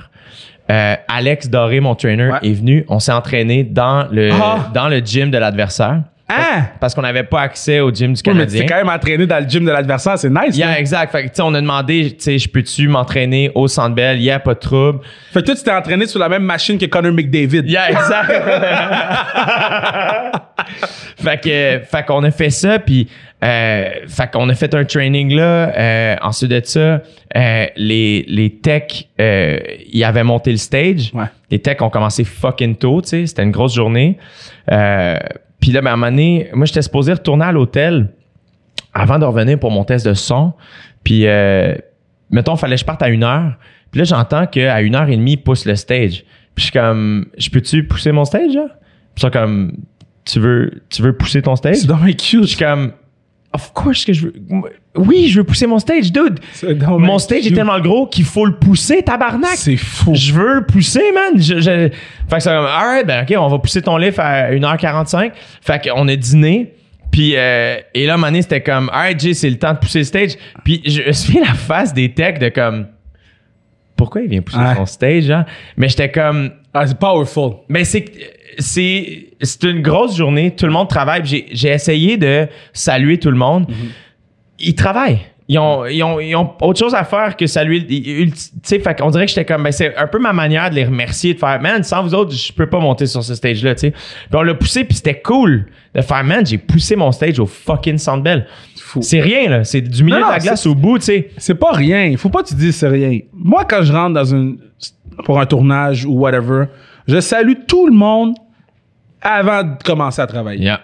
euh, Alex Doré mon trainer Ouais. est venu on s'est entraîné dans le Ah! dans le gym de l'adversaire Hein? parce qu'on n'avait pas accès au gym du Oui, mais tu Canadien quand même entraîné dans le gym de l'adversaire, c'est nice. Yeah, exact. Fait que, tu sais, on a demandé, tu sais, je peux-tu m'entraîner au Centre Bell? Yeah, pas de trouble. Fait que toi, tu t'es entraîné sur la même machine que Connor McDavid. Yeah, exact. fait que, fait qu'on a fait ça, puis euh, fait qu'on a fait un training là. Euh, ensuite de ça, euh, les les techs, euh, ils avaient monté le stage. Ouais. Les techs ont commencé fucking tôt, tu sais. C'était une grosse journée. Euh, puis là, ben, à un moment donné, moi, j'étais supposé retourner à l'hôtel avant de revenir pour mon test de son. Puis, euh, mettons, fallait que je parte à une heure. Puis là, j'entends qu'à une heure et demie, ils poussent le stage. Puis je suis comme, je peux-tu pousser mon stage, là? Puis sont comme, tu veux, tu veux pousser ton stage? C'est dommage Je cute. suis comme, of course que je veux. Oui, je veux pousser mon stage, dude. Mon stage est tellement gros qu'il faut le pousser, tabarnak. C'est fou. Je veux le pousser, man. Je, je... Fait que c'est comme, alright, ben, OK, on va pousser ton livre à 1h45. Fait qu'on a dîné. Puis, euh, et là, donné, c'était comme, alright, Jay, c'est le temps de pousser le stage. Puis, je me suis la face des techs de comme, pourquoi il vient pousser Ouais. son stage, hein? Mais j'étais comme, Ah, c'est powerful. mais c'est c'est c'est une grosse journée, tout le monde travaille. J'ai j'ai essayé de saluer tout le monde. Ils travaillent. Ils ont, ils, ont, ils ont autre chose à faire que saluer. Tu sais, fait qu'on dirait que j'étais comme, ben, c'est un peu ma manière de les remercier, de faire, man, sans vous autres, je peux pas monter sur ce stage-là, tu sais. Puis on l'a poussé, puis c'était cool de faire, man, j'ai poussé mon stage au fucking Sandbell. C'est rien, là. C'est du milieu Non, de la glace au bout, tu sais. C'est pas rien. Il faut pas que tu dises c'est rien. Moi, quand je rentre dans une, pour un tournage ou whatever, je salue tout le monde avant de commencer à travailler. Yeah.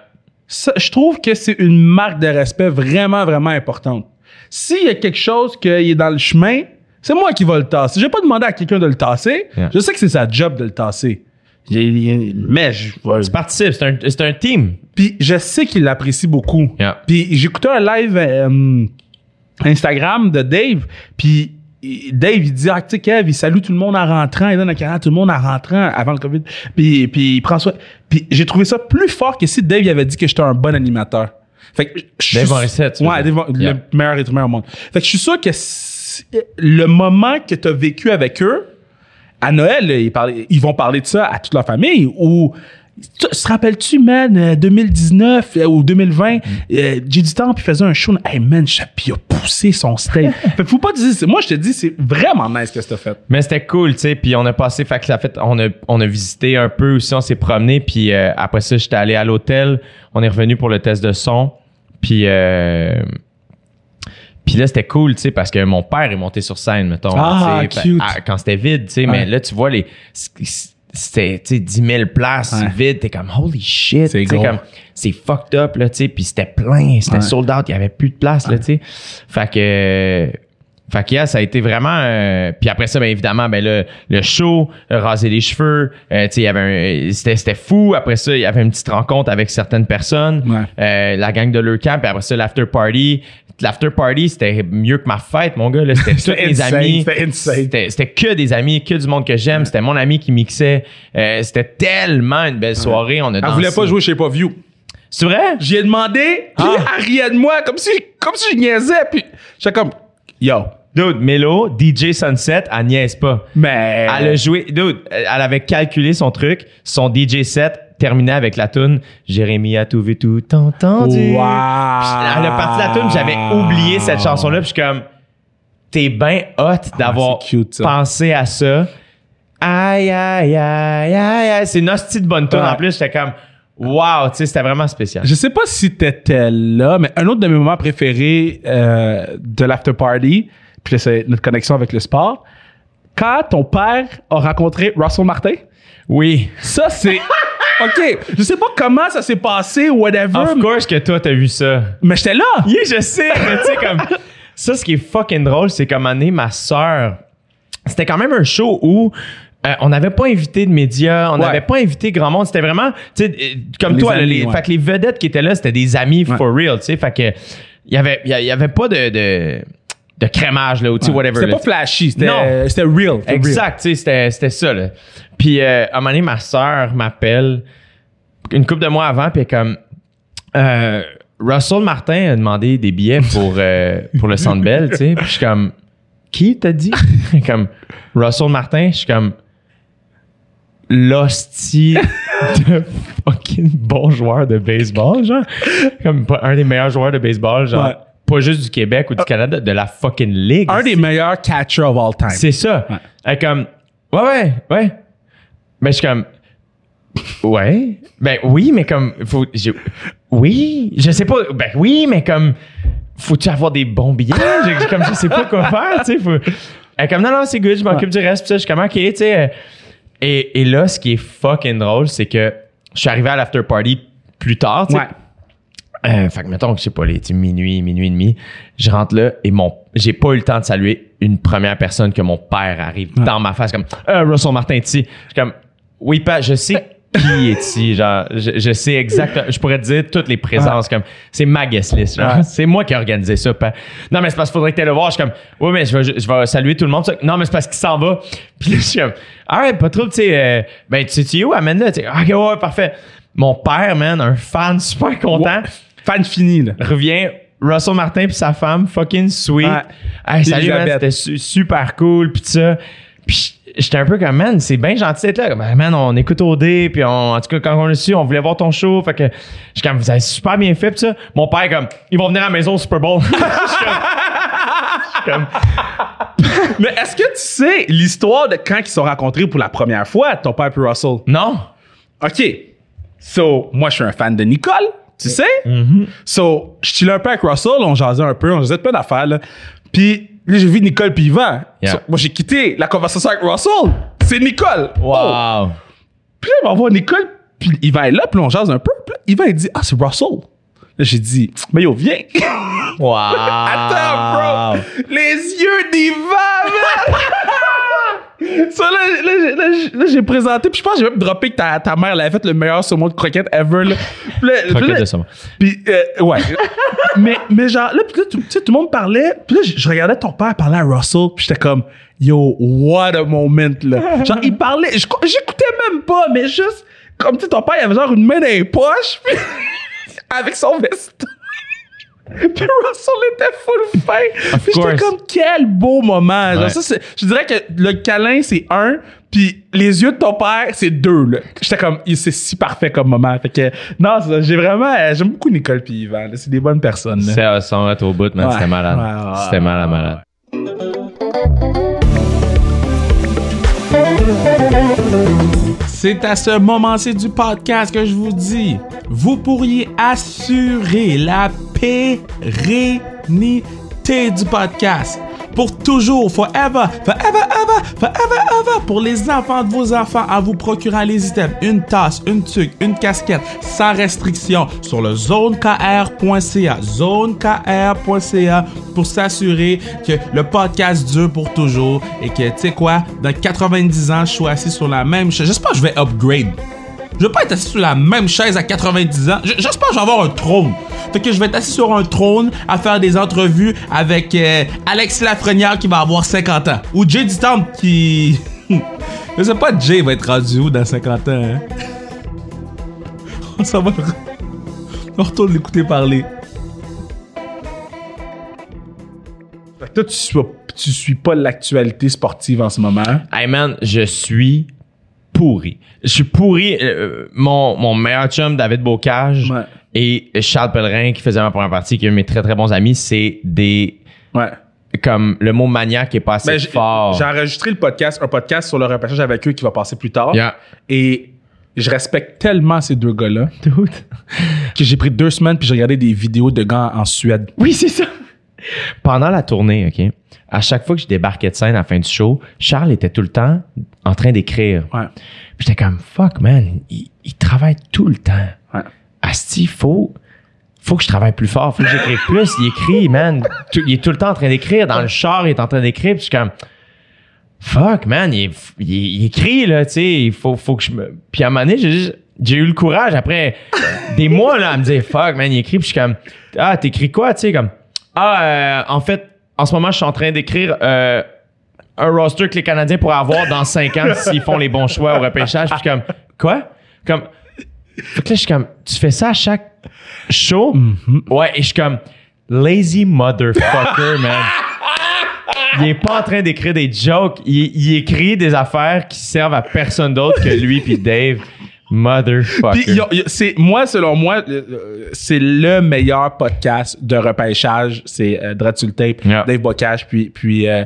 Ça, je trouve que c'est une marque de respect vraiment, vraiment importante. S'il y a quelque chose qui est dans le chemin, C'est moi qui vais le tasser. Je vais pas demander à quelqu'un de le tasser. Yeah. Je sais que c'est sa job de le tasser. Mais je Tu participes, c'est un, c'est un team. Puis je sais qu'il l'apprécie beaucoup. Yeah. Puis j'écoutais un live euh, Instagram de Dave. Puis Dave, il dit, ah, tu sais, Kev, il salue tout le monde en rentrant, il donne un câlin à tout le monde en rentrant avant le COVID. Puis, puis il prend soin. Puis j'ai trouvé ça plus fort que si Dave il avait dit que j'étais un bon animateur. Fait que je suis- Dave Morissette, Ouais. Dave, Yeah. le meilleur être humain au monde. Fait que je suis sûr que si- le moment que tu as vécu avec eux, à Noël, ils, parlaient- ils vont parler de ça à toute leur famille. Ou, tu te rappelles-tu, man, euh, 2019 euh, ou 2020, euh, j'ai du temps, puis faisait un show. Hey, man, il a poussé son steak. fait faut pas dire, moi, je te dis, c'est vraiment nice que tu as fait. Mais c'était cool, tu sais. Puis on a passé, fait que ça fait, on a, on a visité un peu aussi, on s'est promené. Puis euh, après ça, j'étais allé à l'hôtel. On est revenu pour le test de son. Puis, euh, puis là, c'était cool, tu sais, parce que mon père est monté sur scène, mettons. Ah, à- quand c'était vide, tu sais. Ouais. Mais là, tu vois, les sais, 10 000 places Ouais. vides. T'es comme, holy shit. C'est comme, c'est fucked up, là, tu sais. Puis c'était plein, c'était Ouais. sold out. Il y avait plus de place, là, tu sais. Fait que... Fait que yeah, ça a été vraiment. euh, puis après ça, ben évidemment, ben là, le show, raser les cheveux, euh, tu sais, il y avait c'était c'était fou. Après ça, il y avait une petite rencontre avec certaines personnes, Ouais. euh, la gang de leur camp. Puis après ça, l'after party. L'after party, c'était mieux que ma fête, mon gars. C'était tous mes amis. c'était insane. C'était c'était que des amis, que du monde que j'aime. C'était mon ami qui mixait. Euh, c'était tellement une belle soirée. On a Elle voulait pas jouer chez Pas View. C'est vrai? J'y ai demandé, puis Ah. elle riait de moi, comme si, comme si je niaisais, puis j'étais comme, yo. Dude, Melo, DJ Sunset, elle niaise pas. Mais. Elle a joué, dude, elle avait calculé son truc, son DJ set terminait avec la tune Jérémy a tout vu tout entendu. Wow. Puis Elle a parti la tune, j'avais oublié cette chanson là, puis je suis comme t'es bien hot d'avoir ça. pensé à ça. Aïe aïe aïe aïe, aïe. c'est une hostie de bonne tune Ouais. en plus, j'étais comme wow, tu sais, c'était vraiment spécial. Je sais pas si t'étais là, mais un autre de mes moments préférés euh, de l'after party, puis là, c'est notre connexion avec le sport, quand ton père a rencontré Russell Martin, Oui. ça c'est. OK, je sais pas comment ça s'est passé, whatever, Of course que toi t'as vu ça. mais j'étais là. Yeah, je sais, mais tu sais, comme. Ça, ce qui est fucking drôle, c'est comme année, ma sœur. C'était quand même un show où. euh, on n'avait pas invité de médias, on Ouais. n'avait pas invité grand monde. C'était vraiment, tu sais, euh, comme Les toi, amis, les, ouais. fait que les vedettes qui étaient là, c'était des amis Ouais. for real, tu sais. Fait que il y avait, il y avait pas de, de, de crémage là, ou tu sais, whatever. C'était pas flashy, c'était Non. c'était real. c'était real. Exact, tu sais, c'était, c'était ça, là. Puis, euh, à un moment donné, ma sœur m'appelle une couple de mois avant, puis elle est comme, euh, Russell Martin a demandé des billets pour, euh, pour le Centre Bell, tu sais. Puis je suis comme, qui t'a dit? Comme, Russell Martin, je suis comme, l'hostie de fucking bon joueur de baseball, genre. Comme pas un des meilleurs joueurs de baseball, genre. Ouais. Pas juste du Québec ou du Canada, de la fucking ligue. Un des meilleurs catchers of all time. C'est ça. Ouais. Est comme, ouais, ouais, ouais. Mais je suis comme, ouais. Ben oui, mais comme, faut, j'ai- oui, je sais pas. Ben oui, mais comme, faut-tu avoir des bons billets? J'ai- comme, je sais pas quoi faire, tu sais. faut- Elle comme, non, non, c'est good, je m'occupe du reste. Puis ça, je suis comme, ok, tu sais. euh, Et, et là, ce qui est fucking drôle, c'est que je suis arrivé à l'after party plus tard, tu sais. Ouais. Euh, fait que mettons que je sais pas les tu minuit, minuit et demi, je rentre là et mon j'ai pas eu le temps de saluer une première personne que mon père arrive dans ma face comme euh, Russell Martin ici. Je suis comme oui pas, je sais qui est ici, genre je, je sais exactement, je pourrais te dire toutes les présences comme c'est ma guest list, genre. Ouais. c'est moi qui ai organisé ça. pas- Non mais c'est parce qu'il faudrait que tu le voir, je suis comme oui mais je vais je vais saluer tout le monde. Non mais c'est parce qu'il s'en va. Puis là je suis comme alright, pas trop tu sais euh, ben tu sais où? Amène là, tu sais OK ouais, parfait. Mon père man, un fan super content Fan fini, là. revient Russell Martin puis sa femme fucking sweet. Ouais. Hey, salut man, c'était su- super cool puis ça. Puis j'étais un peu comme man, c'est bien gentil d'être là. Comme, man, on écoute OD puis on, en tout cas quand on est su, on voulait voir ton show, fait que je comme vous avez super bien fait pis ça. Mon père comme ils vont venir à la maison au Super Bowl. Comme Mais est-ce que tu sais l'histoire de quand ils se sont rencontrés pour la première fois, ton père et Russell? non. OK. So, moi, je suis un fan de Nicole, tu sais? So, je chillais un peu avec Russell, on jasait un peu, on jasait plein d'affaires, là. Puis, là, j'ai vu Nicole puis Yvan. Yeah. So, moi, j'ai quitté la conversation avec Russell. C'est Nicole. Oh. Wow. Puis là, il voir Nicole, puis Yvan est là, puis on jase un peu. Puis là, Yvan, il dit, ah, c'est Russell. Là, j'ai dit, mais yo, viens. Wow. Attends, bro. Les yeux d'Ivan, So, là, là, j'ai présenté, puis je pense que j'ai même droppé que ta, ta mère elle avait fait le meilleur saumon de croquette ever. Là. Puis là- Croquette de saumon. Puis, euh, ouais. mais, mais genre, là, puis là, tu sais, tout le monde parlait. Puis là, je, regardais ton père parler à Russell. Puis j'étais comme, yo, what a moment, là. Genre, il parlait. J'écoutais même pas, mais juste, comme, tu sais, ton père, il avait genre une main dans les poches. Puis, avec son veston. Puis Russell était full fin. Puis j'étais comme, quel beau moment. Genre, ça, je dirais que le câlin, c'est un. Puis les yeux de ton père, c'est deux. Là. J'étais comme, c'est si parfait comme moment. Fait que, non, ça, j'ai vraiment, euh, j'aime beaucoup Nicole puis Yvan. là. C'est des bonnes personnes. là. C'est euh, son être au bout, man. Ouais. C'était malade. Ouais, C'était malade, malade. C'est à ce moment-ci du podcast que je vous dis, vous pourriez assurer la pérennité du podcast pour toujours, forever, forever, ever, forever, ever, pour les enfants de vos enfants en vous procurant les items, une tasse, une tuque, une casquette, sans restriction sur le zonekr.ca, zonekr.ca pour s'assurer que le podcast dure pour toujours et que, tu sais quoi, dans 90 ans, je suis assis sur la même. J'espère que je vais upgrade. Je vais pas être assis sur la même chaise à 90 ans. J'espère que je vais avoir un trône. Fait que je vais être assis sur un trône à faire des entrevues avec euh, Alexis Lafrenière qui va avoir 50 ans. Ou Jay du Temple qui... je sais pas, Jay va être rendu où dans 50 ans. Hein? On s'en va... On retourne l'écouter parler. Fait que toi, tu suis, tu suis pas l'actualité sportive en ce moment. Hey man, je suis pourri. Je suis pourri. Euh, mon, mon meilleur chum, David Bocage, Ouais. et Charles Pellerin, qui faisait ma première partie, qui est un de mes très très bons amis, c'est des. Ouais. Comme le mot maniaque est pas assez Ben, fort. j'ai enregistré le podcast, un podcast sur le repêchage avec eux qui va passer plus tard. Yeah. Et je respecte tellement ces deux gars-là que j'ai pris deux semaines puis j'ai regardé des vidéos de gars en Suède. Oui, c'est ça. Pendant la tournée, OK, à chaque fois que je débarquais de scène à la fin du show, Charles était tout le temps en train d'écrire. Ouais. Puis J'étais comme, fuck, man, il, il travaille tout le temps. Ouais. Asti, faut, faut que je travaille plus fort, faut que j'écrive plus. Il écrit, man. Tout- il est tout le temps en train d'écrire. Dans le char, il est en train d'écrire. Puis je suis comme, fuck, man, il, est- il, il écrit, là, tu sais. Il faut, faut que je me. Puis à un moment donné, j'ai juste- j'ai eu le courage après des mois, là, à me dire, fuck, man, il écrit. Puis je suis comme, ah, t'écris quoi, tu sais, comme, ah, euh, en fait, en ce moment, je suis en train d'écrire, euh, un roster que les Canadiens pourraient avoir dans 5 ans s'ils font les bons choix au repêchage. Puis je suis comme, quoi? Comme, fait que là, je suis comme, tu fais ça à chaque show? Ouais, et je suis comme, lazy motherfucker, man. Il est pas en train d'écrire des jokes. Il, il écrit des affaires qui servent à personne d'autre que lui puis Dave. Motherfucker. Puis, y a- y a- c'est moi, selon moi, euh, euh, c'est le meilleur podcast de repêchage. C'est euh, le tape, Yeah. Dave Bocage, puis puis euh,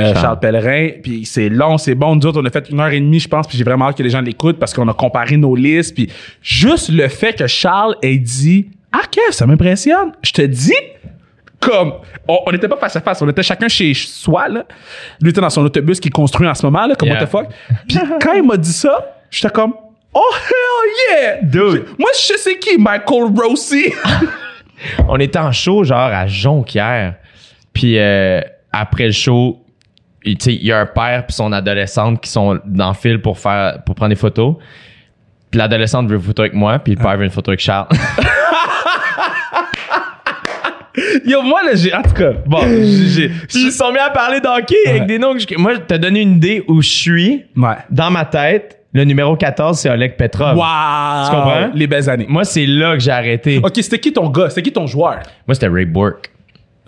euh, Charles. Pellerin. Puis c'est long, c'est bon. Nous autres, on a fait une heure et demie, je pense. Puis j'ai vraiment hâte que les gens l'écoutent parce qu'on a comparé nos listes. Puis juste le fait que Charles ait dit, ah ok, ça m'impressionne. Je te dis. Comme, on n'était pas face à face, on était chacun chez soi, là. Lui était dans son autobus qui est construit en ce moment, là, comme Yeah. what the fuck. Puis quand il m'a dit ça, j'étais comme, oh hell yeah! Dude. Moi, je sais qui, Michael Rossi. on était en show genre à Jonquière. Puis euh, après le show, il tu sais, il y a un père puis son adolescente qui sont dans le fil pour faire pour prendre des photos. Puis l'adolescente veut une photo avec moi, puis le père veut une photo avec Charles. Yo, moi, là, j'ai, en tout cas, bon, j'ai, ils sont mis à parler d'hockey avec des noms que je... Moi, t'as donné une idée où je suis. ouais. Dans ma tête, le numéro 14, c'est Oleg Petrov. Wow! Tu comprends? Les belles années. Moi, c'est là que j'ai arrêté. Ok, c'était qui ton gars? C'était qui ton joueur? Moi, c'était Ray Burke.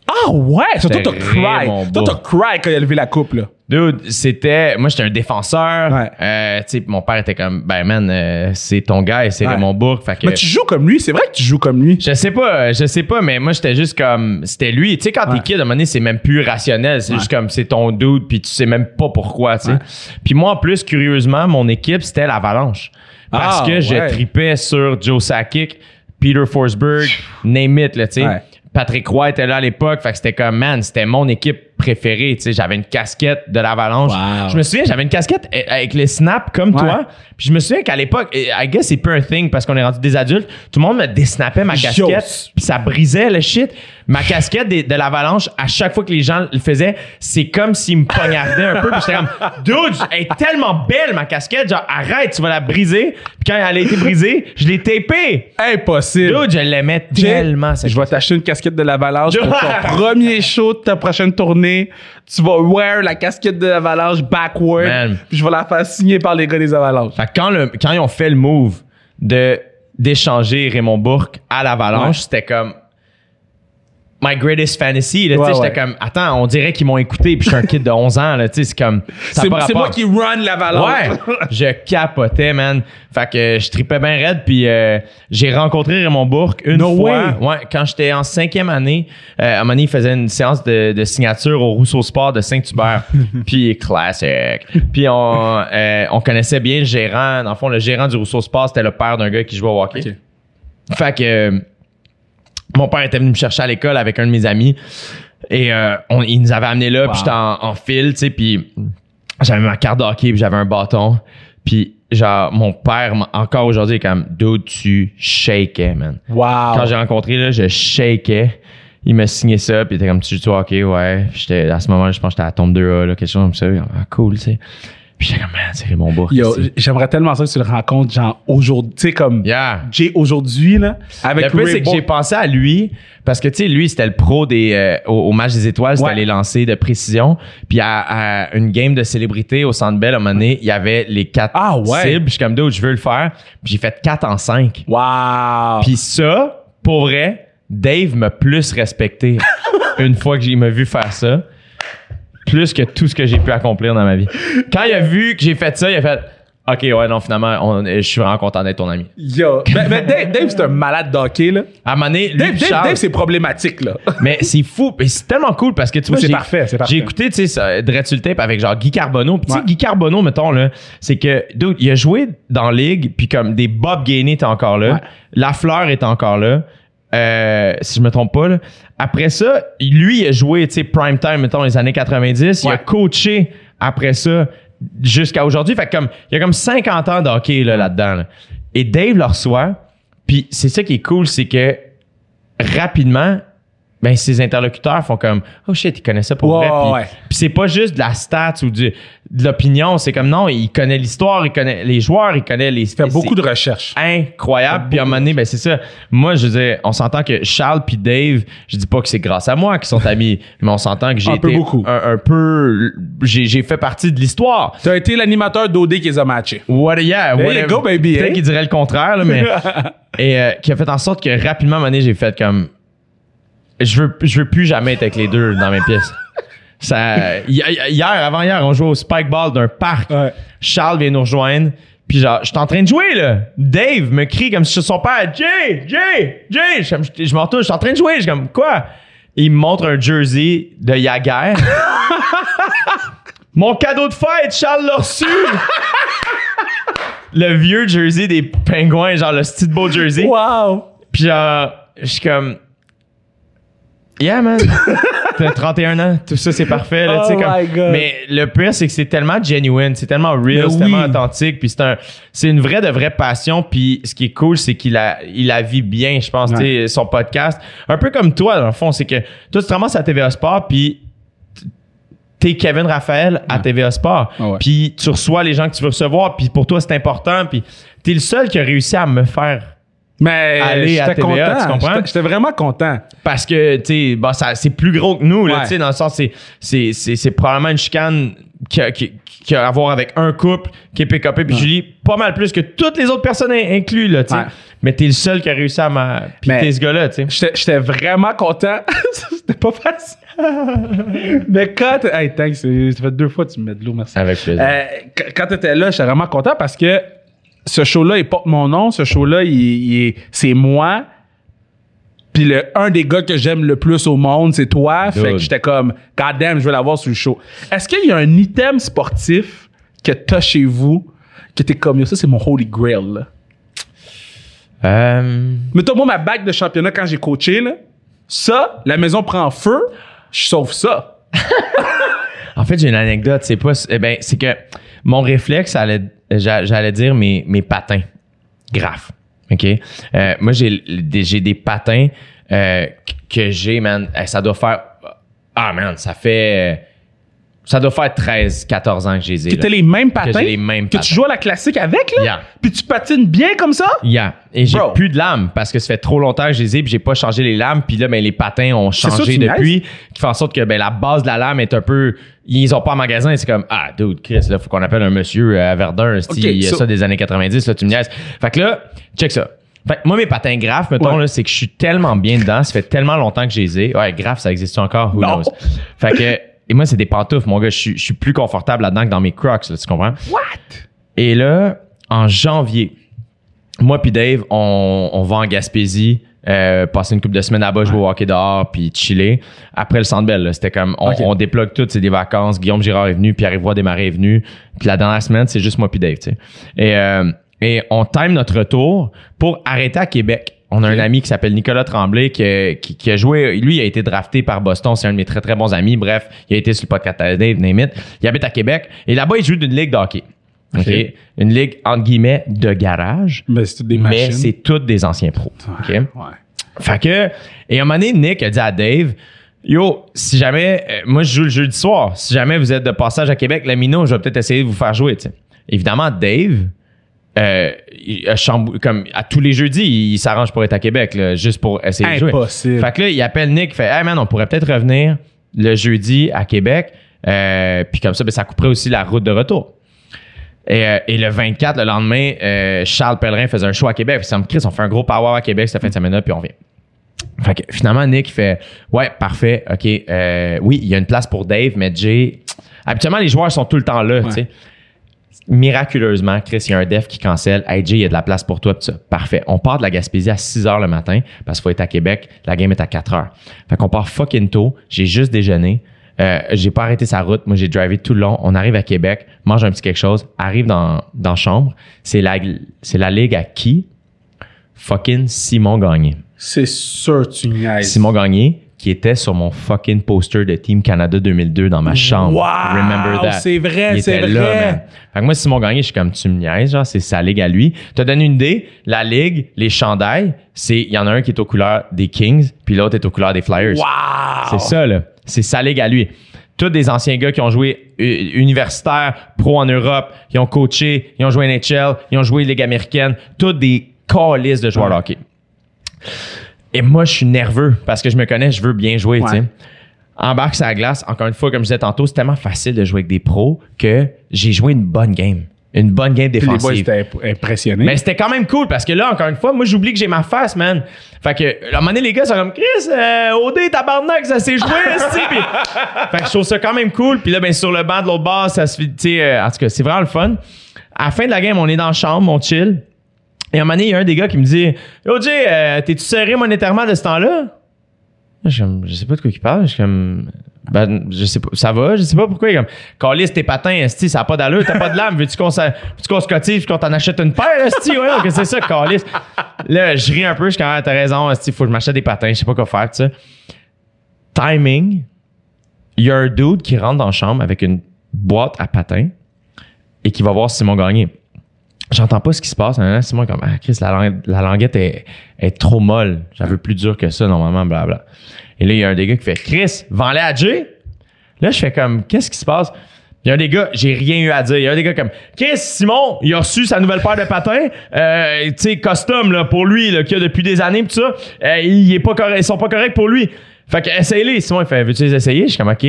Ah ouais! Toi, t'as cry. Toi, t'as cry quand il a levé la coupe, là. Dude, c'était. Moi, j'étais un défenseur. Ouais. Euh, tu sais, mon père était comme, ben, man, euh, c'est ton gars c'est Ouais. Raymond Bourque. Fait que. Mais tu joues comme lui. C'est vrai que tu joues comme lui. Je sais pas, je sais pas, mais moi, j'étais juste comme. C'était lui. Tu sais, quand Ouais. t'es kid, à un moment donné, c'est même plus rationnel. C'est juste comme, c'est ton dude, puis tu sais même pas pourquoi, tu sais. Ouais. Puis moi, en plus, curieusement, mon équipe, c'était l'Avalanche. Parce Ah, que je tripais sur Joe Sakic, Peter Forsberg, name it, là, tu sais. Ouais. Patrick Roy était là à l'époque, fait que c'était comme, man, c'était mon équipe préférés. Tu sais, j'avais une casquette de l'Avalanche. Wow. Je me souviens, j'avais une casquette eh, avec les snaps comme Ouais. toi. Puis je me souviens qu'à l'époque, eh, I guess c'est peu un thing parce qu'on est rendu des adultes. Tout le monde me désnappait ma casquette. Puis ça brisait le shit. Ma casquette de, l'Avalanche, à chaque fois que les gens le faisaient, c'est comme s'ils me poignardaient un peu. Puis j'étais comme, dude, elle est tellement belle ma casquette. Genre, arrête, tu vas la briser. Puis quand elle a été brisée, je l'ai tapée. Impossible. Dude, je l'aimais tellement. je vais t'acheter une casquette de l'Avalanche pour ton premier show de ta prochaine tournée. Tu vas wear la casquette de l'Avalanche backward. Man. Puis je vais la faire signer par les gars des Avalanches. Fait que quand, le, quand ils ont fait le move de d'échanger Raymond Bourque à l'Avalanche, Ouais. c'était comme my greatest fantasy. Là, tu sais, Ouais, j'étais comme, attends, on dirait qu'ils m'ont écouté, puis je suis un kid de 11 ans. Là, tu sais, c'est comme, C'est moi qui run l'Avalanche. Ouais, je capotais, man. Fait que je tripais bien raide, puis euh, j'ai rencontré Raymond Bourque une No fois. Ouais, quand j'étais en cinquième année, euh, à un moment donné, il faisait une séance de, de signature au Rousseau Sport de Saint-Hubert. puis classique. Puis on, euh, on connaissait bien le gérant. Dans le fond, le gérant du Rousseau Sport, c'était le père d'un gars qui jouait au hockey. Fait que euh, mon père était venu me chercher à l'école avec un de mes amis et euh, on, il nous avait amené là, Wow. puis j'étais en, en file, tu sais, puis j'avais ma carte de hockey, puis j'avais un bâton, puis genre mon père encore aujourd'hui est comme dude tu shakais man. Wow. Quand j'ai rencontré là, je shakais. Il m'a signé ça, puis il était comme tu joues hockey, ouais. J'étais à ce moment-là, je pense que j'étais à la tombe 2A là, quelque chose comme ça. Ah, cool, tu sais. Puis j'étais comme man, c'est Bourque. Yo, j'aimerais tellement ça que tu le rencontres, genre, aujourd'hui. Tu sais, comme Yeah. Jay aujourd'hui, là. Avec Le plus, c'est que j'ai pensé à lui parce que, tu sais, lui, c'était le pro des, euh, au, au match des étoiles, c'était Ouais. les lancers de précision. Puis à, à une game de célébrité au Centre Bell, à un moment donné, il y avait les quatre Ah, ouais. cibles. Je suis comme, d'autres, je veux le faire. Puis j'ai fait 4 en 5. Wow. Puis ça, pour vrai, Dave m'a plus respecté une fois que j'ai m'a vu faire ça. Plus que tout ce que j'ai pu accomplir dans ma vie. Quand il a vu que j'ai fait ça, il a fait OK, ouais, non, finalement, on- je suis vraiment content d'être ton ami. Yo. Ben, ben, Dave, Dave, c'est un malade d'hockey, là. À un moment donné, Dave, Dave, c'est problématique, là. mais c'est fou. Mais c'est tellement cool parce que tu vois, c'est parfait, c'est parfait. J'ai écouté, tu sais, ça, Dread sur le tape avec genre Guy Carbonneau. Puis Ouais. Guy Carbonneau, mettons, là, c'est que, dude, il a joué dans la ligue, puis comme des Bob Gainey étaient encore là. Ouais. Lafleur est encore là. Euh, si je me trompe pas, là. Après ça, lui, il a joué, tu sais, prime time, mettons, les années 90. Il a coaché après ça jusqu'à aujourd'hui. Fait que comme, il y a comme 50 ans de hockey, là, là-dedans, là. Et Dave le reçoit. Puis c'est ça qui est cool, c'est que rapidement, ben ses interlocuteurs font comme oh shit, il connaît ça pour vrai. Puis, ouais. puis c'est pas juste de la stat ou du- de l'opinion, c'est comme non, il connaît l'histoire, il connaît les joueurs, il connaît les. Fait beaucoup de recherches. incroyable. Puis à un moment donné, ben c'est ça. Moi, je veux dire, on s'entend que Charles puis Dave, je dis pas que c'est grâce à moi qu'ils sont amis, mais on s'entend que j'ai Un peu été beaucoup. un, un peu, j'ai j'ai fait partie de l'histoire. T'as été l'animateur d'OD qui les a matchés. What, yeah, you go, baby, Peut-être hein? qu'il dirait le contraire, là, mais. et euh, qui a fait en sorte que rapidement, à un moment donné, j'ai fait comme. Je veux, je veux plus jamais être avec les deux dans mes pièces. Ça, hi- hier, avant-hier, on jouait au spike ball d'un parc. Ouais. Charles vient nous rejoindre. Puis genre, je suis en train de jouer, là. Dave me crie comme si c'était son père. Jay! Jay! Jay! Je, je, je m'en retourne, je suis en train de jouer. Je suis comme, quoi? Il me montre un jersey de Yaguerre. Mon cadeau de fête, Charles l'a reçu! le vieux jersey des pingouins, genre le style beau jersey. Wow. Puis genre, je suis comme. Yeah, man. T'as 31 ans, tout ça c'est parfait. Là, Oh comme- my God. Mais le pire, c'est que c'est tellement genuine, c'est tellement real, c'est oui. tellement authentique. Puis c'est un, c'est une vraie de vraie passion. Puis ce qui est cool, c'est qu'il a, il la vit bien, je pense, Ouais. son podcast. Un peu comme toi, dans le fond, c'est que toi, tu te ramasses à TVA Sport, puis t'es Kevin Raphaël à TVA Sport. Ah ouais. Puis tu reçois les gens que tu veux recevoir, puis pour toi, c'est important. Puis t'es le seul qui a réussi à me faire Mais Aller à TVA, content. tu comprends? J'étais- vraiment content. parce que tu sais bah c'est plus gros que nous là Ouais. tu sais dans le sens c'est c'est c'est c'est probablement une chicane qui a, qui, qui a à voir avec un couple qui est PKP puis Julie pas mal plus que toutes les autres personnes in- inclus là tu sais Ouais. mais t'es le seul qui a réussi à m'a piquer ce gars là tu sais J'étais j'étais vraiment content. C'était pas facile. Mais quand... t'es- Hey, thanks. Ça fait deux fois que tu me mets de l'eau, merci. avec plaisir Euh, qu- quand t'étais là, j'étais vraiment content parce que ce show-là, il porte mon nom. Ce show-là, il, il est- c'est moi. Puis le un des gars que j'aime le plus au monde, c'est toi. Fait que j'étais comme, God damn, je veux l'avoir sur le show. Est-ce qu'il y a un item sportif que t'as chez vous que t'es comme, ça c'est mon holy grail, là? euh, Mettons, moi, ma bague de championnat quand j'ai coaché, là, ça, la maison prend feu, je sauve ça. En fait, j'ai une anecdote. C'est pas, eh ben, c'est que mon réflexe, allait, j'allais dire mes, mes patins. Grave. OK? Euh, moi, j'ai des, j'ai des patins euh, que j'ai, man. Ça doit faire. Ah, man, ça fait. Ça doit faire 13, 14 ans que j'ai les ai. Que là. t'as les mêmes patins. j'ai les mêmes Que patins. tu joues à la classique avec, là? Yeah. Puis tu patines bien comme ça? Yeah. Et j'ai Bro. plus de lames parce que ça fait trop longtemps que je les ai puis j'ai pas changé les lames puis là ben les patins ont changé tu depuis qui fait en sorte que ben la base de la lame est un peu ils ont pas en magasin c'est comme ah dude Chris là faut qu'on appelle un monsieur euh, à Verdun esti, Ok, il y a so- ça des années 90 là tu me niaises fait que là check ça fait que moi mes patins graphes mettons Ouais. là c'est que je suis tellement bien dedans ça fait tellement longtemps que je les ai ouais graphes ça existe encore who Non. knows? Fait que et moi c'est des pantoufles mon gars je suis je suis plus confortable là-dedans que dans mes Crocs là, tu comprends? What? et là, en janvier, moi puis Dave, on, on va en Gaspésie, euh, passer une couple de semaines là-bas, jouer au hockey dehors, puis chiller. Après le Centre Bell, là, c'était comme, on, Ok. on débloque tout, c'est des vacances. Guillaume Girard est venu, Pierre-Yves Desmarais est venu. Puis la dernière semaine, c'est juste moi puis Dave, tu sais. Et, euh, et on time notre retour pour arrêter à Québec. On a un ami qui s'appelle Nicolas Tremblay qui, a- qui, qui a joué, lui, il a été drafté par Boston. C'est un de mes très, très bons amis. Bref, il a été sur le podcast Dave, name it. Il habite à Québec. Et là-bas, il joue d'une ligue de hockey. OK? Ok? Une ligue, entre guillemets, de garage. Mais c'est toutes des Mais machines. c'est toutes des anciens pros. OK? Ouais. Fait que, et à un moment donné, Nick a dit à Dave, Yo, si jamais, euh, moi je joue le jeudi soir, si jamais vous êtes de passage à Québec, la Mino, je vais peut-être essayer de vous faire jouer, tu sais. Évidemment, Dave, euh, il a chambou- comme à tous les jeudis, il, s'arrange pour être à Québec, là, juste pour essayer de jouer. Impossible. Fait que là, il appelle Nick, il fait Hey man, on pourrait peut-être revenir le jeudi à Québec. Euh, puis comme ça, ben, ça couperait aussi la route de retour. Et, euh, et le 24, le lendemain, euh, Charles Pellerin faisait un show à Québec. Puis ça me crie, on fait un gros power à Québec cette fin de semaine-là, puis on vient. Fait que finalement, Nick il fait Ouais, parfait, OK. euh, oui, il y a une place pour Dave, mais Jay. Habituellement, les joueurs sont tout le temps là, tu sais. Miraculeusement, Chris, il y a un def qui cancelle. Hey Jay, il y a de la place pour toi. pis ça. Parfait. On part de la Gaspésie à 6 h le matin parce qu'il faut être à Québec. La game est à 4 h. Fait qu'on part fucking tôt. J'ai juste déjeuné. Euh, j'ai pas arrêté sa route. Moi, j'ai drivé tout le long. On arrive à Québec, mange un petit quelque chose, arrive dans, dans la chambre. C'est la, c'est la ligue à qui? Fucking Simon Gagné. C'est sûr, tu niaises. Simon Gagné, qui était sur mon fucking poster de Team Canada 2002 dans ma chambre. Wow! Remember that? C'est vrai, c'est vrai. là. Fait que moi, Simon Gagné, je suis comme, tu me niaises, genre, c'est sa ligue à lui. T'as donné une idée, la ligue, les chandails, c'est, il y en a un qui est aux couleurs des Kings, puis l'autre est aux couleurs des Flyers. Wow! C'est ça, là. C'est sa ligue à lui. Tous des anciens gars qui ont joué euh, universitaire, pro en Europe, qui ont coaché, ils ont joué NHL, ils ont joué Ligue américaine, tous des calices de joueurs de hockey. Et moi, je suis nerveux parce que je me connais, je veux bien jouer, tu sais. Ouais. Embarque sur la glace, encore une fois, comme je disais tantôt, c'est tellement facile de jouer avec des pros que j'ai joué une bonne game. Une bonne game Puis les boys défensive. étaient imp- impressionnés. Mais c'était quand même cool parce que là, encore une fois, moi, j'oublie que j'ai ma face, man. Fait que, à un moment donné, les gars sont comme, Chris, euh, OD, tabarnak, ça s'est joué. Puis- Fait que je trouve ça quand même cool. Puis là, ben, sur le banc de l'autre bord, ça se fait, tu sais, euh, en tout cas, c'est vraiment le fun. À la fin de la game, on est dans la chambre, on chill. Et à un moment il y a un des gars qui me dit, Yo, Jay, euh, t'es-tu serré monétairement de ce temps-là? Je, sais pas de quoi il parle. Je suis comme, ben, je sais pas, ça va, je sais pas pourquoi. Est comme, Calis, tes patins, esti, ça a pas d'allure, t'as pas de lame, veux-tu qu'on qu'on se cotise qu'on t'en achète une paire, esti, ouais, que c'est ça, Calis. Là, je ris un peu, je suis comme, ah, t'as raison, esti, faut que je m'achète des patins, je sais pas quoi faire, tu sais. Timing, il y a un dude qui rentre dans la chambre avec une boîte à patins et qui va voir Simon Gagné. J'entends pas ce qui se passe. Hein, Simon est comme, ah, Chris, la, langue- la languette est, est trop molle. J'en veux plus dur que ça, normalement, blabla. Et là, il y a un des gars qui fait, Chris, vends-les à Jay. Là, je fais comme, qu'est-ce qui se passe? Il y a un des gars, j'ai rien eu à dire. Il y a un des gars comme, Chris, Simon, il a reçu sa nouvelle paire de patins, euh, tu sais, custom, là, pour lui, là, qu'il a depuis des années, pis ça. Euh, il est pas correct, ils sont pas corrects pour lui. Fait que, essaye-les. Simon, il fait, veux-tu les essayer? Je suis comme, OK.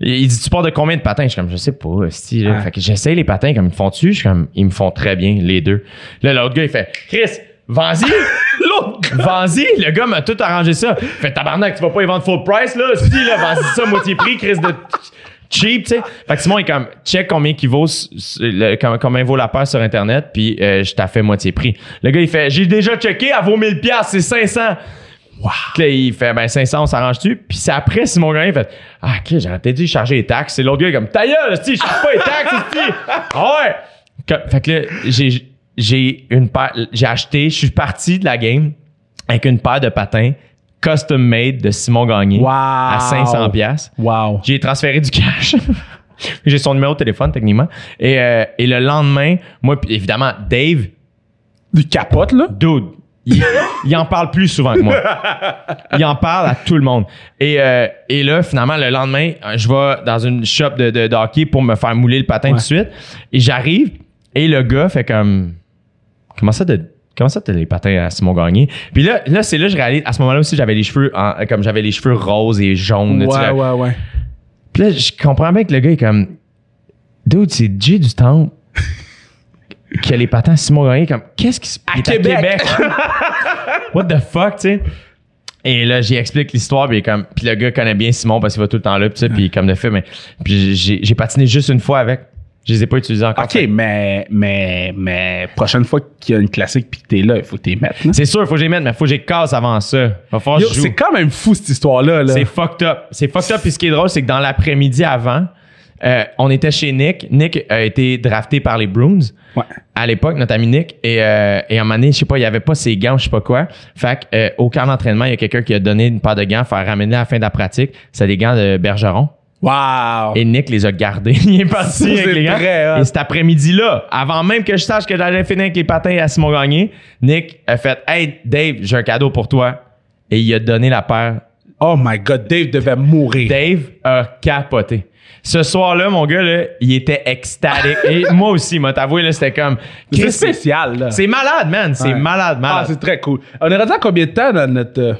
Il dit, tu pars de combien de patins? Je suis comme, je sais pas, esti, là. Ouais. Fait que j'essaye les patins, comme ils me font dessus. Je suis comme, ils me font très bien, les deux. Là, l'autre gars, il fait, Chris, vends-y. L'autre gars, Vends-y, le gars m'a tout arrangé ça. Fait tabarnak, tu vas pas y vendre full price, là. Si, là, vends-y ça, moitié prix, Chris de cheap, tu sais. Fait que Simon est comme, check combien qu'il vaut, le- com- combien vaut la paire sur Internet, puis euh, je t'ai fait moitié prix. Le gars, il fait, j'ai déjà checké, elle vaut 1000 pièces, c'est 500. Wow. Là, il fait, ben 500, on s'arrange-tu? Puis c'est après, Simon Gagné, il fait, ah, ok, j'aurais peut-être dû charger les taxes. C'est l'autre gars, il est comme, ta gueule, si, je charge pas les taxes. Ah ouais! Fait que là, j'ai, j'ai une paire, j'ai acheté, je suis parti de la game avec une paire de patins custom made de Simon Gagné Wow. à 500 pièces. Wow. J'ai transféré du cash. J'ai son numéro de téléphone techniquement. Et, euh, et le lendemain, moi, puis évidemment, Dave, Du capote, là? dude, il, il en parle plus souvent que moi. Il en parle à tout le monde. Et, euh, et là, finalement, le lendemain, euh, je vais dans une shop de, de, de hockey pour me faire mouler le patin tout de suite. Et j'arrive et le gars fait comme comment ça de Comment ça, t'as les patins à Simon Gagné? Puis là, là c'est là que je réalise. À ce moment-là aussi, j'avais les cheveux, en- comme j'avais les cheveux roses et jaunes. tu Ouais, sais. ouais, ouais. Puis là, je comprends bien que le gars est comme, dude, c'est Jay du Temple qui a les patins à Simon Gagné. Comme, qu'est-ce qui se À il est Québec. What the fuck, tu sais? Et là, j'y explique l'histoire, puis il comme, puis le gars connaît bien Simon parce qu'il va tout le temps là, puis ça, puis il comme de fait, mais puis j'ai, patiné juste une fois avec. Je les ai pas utilisés encore. OK, mais, mais, mais, prochaine fois qu'il y a une classique pis que t'es là, il faut que t'es mettre. là. C'est sûr, il faut que j'y mette, mais faut que j'y casse avant ça. Va falloir que. C'est quand même fou, cette histoire-là. Là. C'est fucked up. C'est fucked up. Puis ce qui est drôle, c'est que dans l'après-midi avant, euh, on était chez Nick. Nick a été drafté par les Bruins. Ouais. À l'époque, notre ami Nick. Et, euh, et à un moment donné, je sais pas, il avait pas ses gants, je sais pas quoi. Fait que, euh, au camp d'entraînement, il y a quelqu'un qui a donné une paire de gants, faire ramener à la fin de la pratique. C'est des gants de Bergeron. Wow. Et Nick les a gardés. il est parti Ça, avec c'est les gants. très hot. Et cet après-midi-là, avant même que je sache que j'allais finir avec les patins à Simon Gagné, Nick a fait Hey Dave, j'ai un cadeau pour toi. Et il a donné la paire Oh my God, Dave devait mourir. Dave a capoté. Ce soir-là, mon gars, là, il était extatique. Et moi aussi, moi, t'avoué, là, c'était comme. C'est spécial, là. C'est malade, man. C'est Ouais. malade, Ah, malade. c'est très cool. On est rendu à combien de temps dans notre. euh,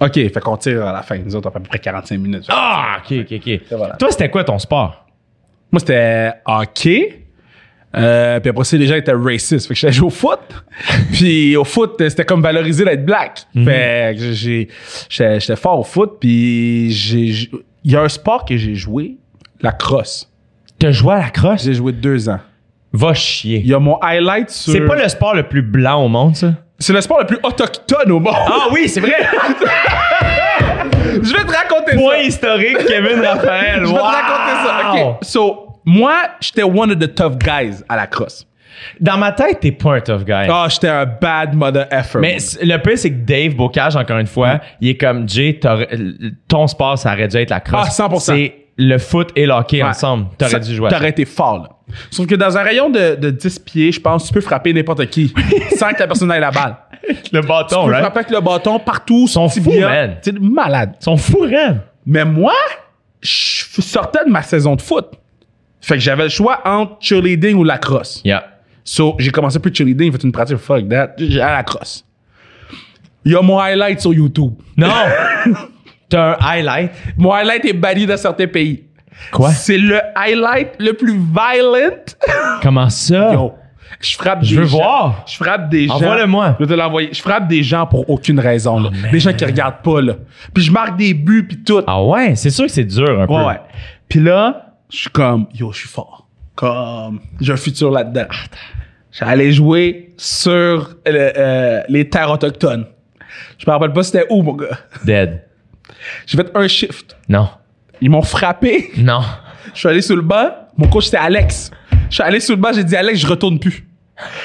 OK, fait qu'on tire à la fin. Nous autres, on fait à peu près 45 minutes. Ah, ok, ok, ok. voilà. Toi, c'était quoi ton sport? Moi, c'était hockey. Euh, puis après ça, les gens étaient racist. Fait que j'allais jouer au foot. puis au foot, c'était comme valoriser d'être black. Fait que j'ai, j'étais j'étais fort au foot. Puis j'ai, il y a un sport que j'ai joué, la crosse. T'as joué à la crosse? J'ai joué deux ans. Va Il chier. y a mon highlight sur. C'est pas le sport le plus blanc au monde, ça? C'est le sport le plus autochtone au monde. Ah oui, c'est vrai! Je vais te raconter Point ça. historique, Kevin Raphaël. Je vais te raconter ça. OK. So, moi, j'étais one of the tough guys à la crosse. Dans ma tête, t'es pas un tough guy. Ah, j'étais un bad mother effer. Mais le pire, c'est que Dave Bocage, encore une fois, il est comme Jay, ton sport, ça aurait dû être la crosse. Ah, 100%. C'est le foot et le hockey Ouais. ensemble. T'aurais dû jouer à. T'aurais été fort, là. Sauf que dans un rayon de, de 10 pieds, je pense, tu peux frapper n'importe qui sans que la personne ait la balle. Le Tu bâton, peux right? frapper avec le bâton partout, son Sont fous, man. C'est malade. Ils sont fous. Mais moi, je sortais de ma saison de foot. Fait que j'avais le choix entre cheerleading ou lacrosse. Yeah. So, j'ai commencé plus de cheerleading, j'ai fait une pratique, fuck that, j'ai- à la crosse. Il y a mon highlight sur YouTube. Non! T'as un highlight? Mon highlight est banni dans certains pays. Quoi? C'est le highlight le plus violent. Comment ça? Yo, je frappe Je des veux gens. voir. Je frappe des gens. Envoie-le-moi. Je vais te l'envoyer. Je frappe des gens pour aucune raison. là. des gens qui regardent pas. Là. Puis je marque des buts puis tout. Ah ouais, c'est sûr que c'est dur un peu. Ouais, ouais. Puis là, je suis comme, yo, je suis fort. Comme, j'ai un futur là-dedans. J'allais jouer sur euh, euh, les terres autochtones. Je me rappelle pas c'était où, mon gars. Dead. J'ai fait un shift. Non. Ils m'ont frappé. Non. Je suis allé sur le banc. Mon coach, c'était Alex. Je suis allé sur le banc, j'ai dit, Alex, je retourne plus.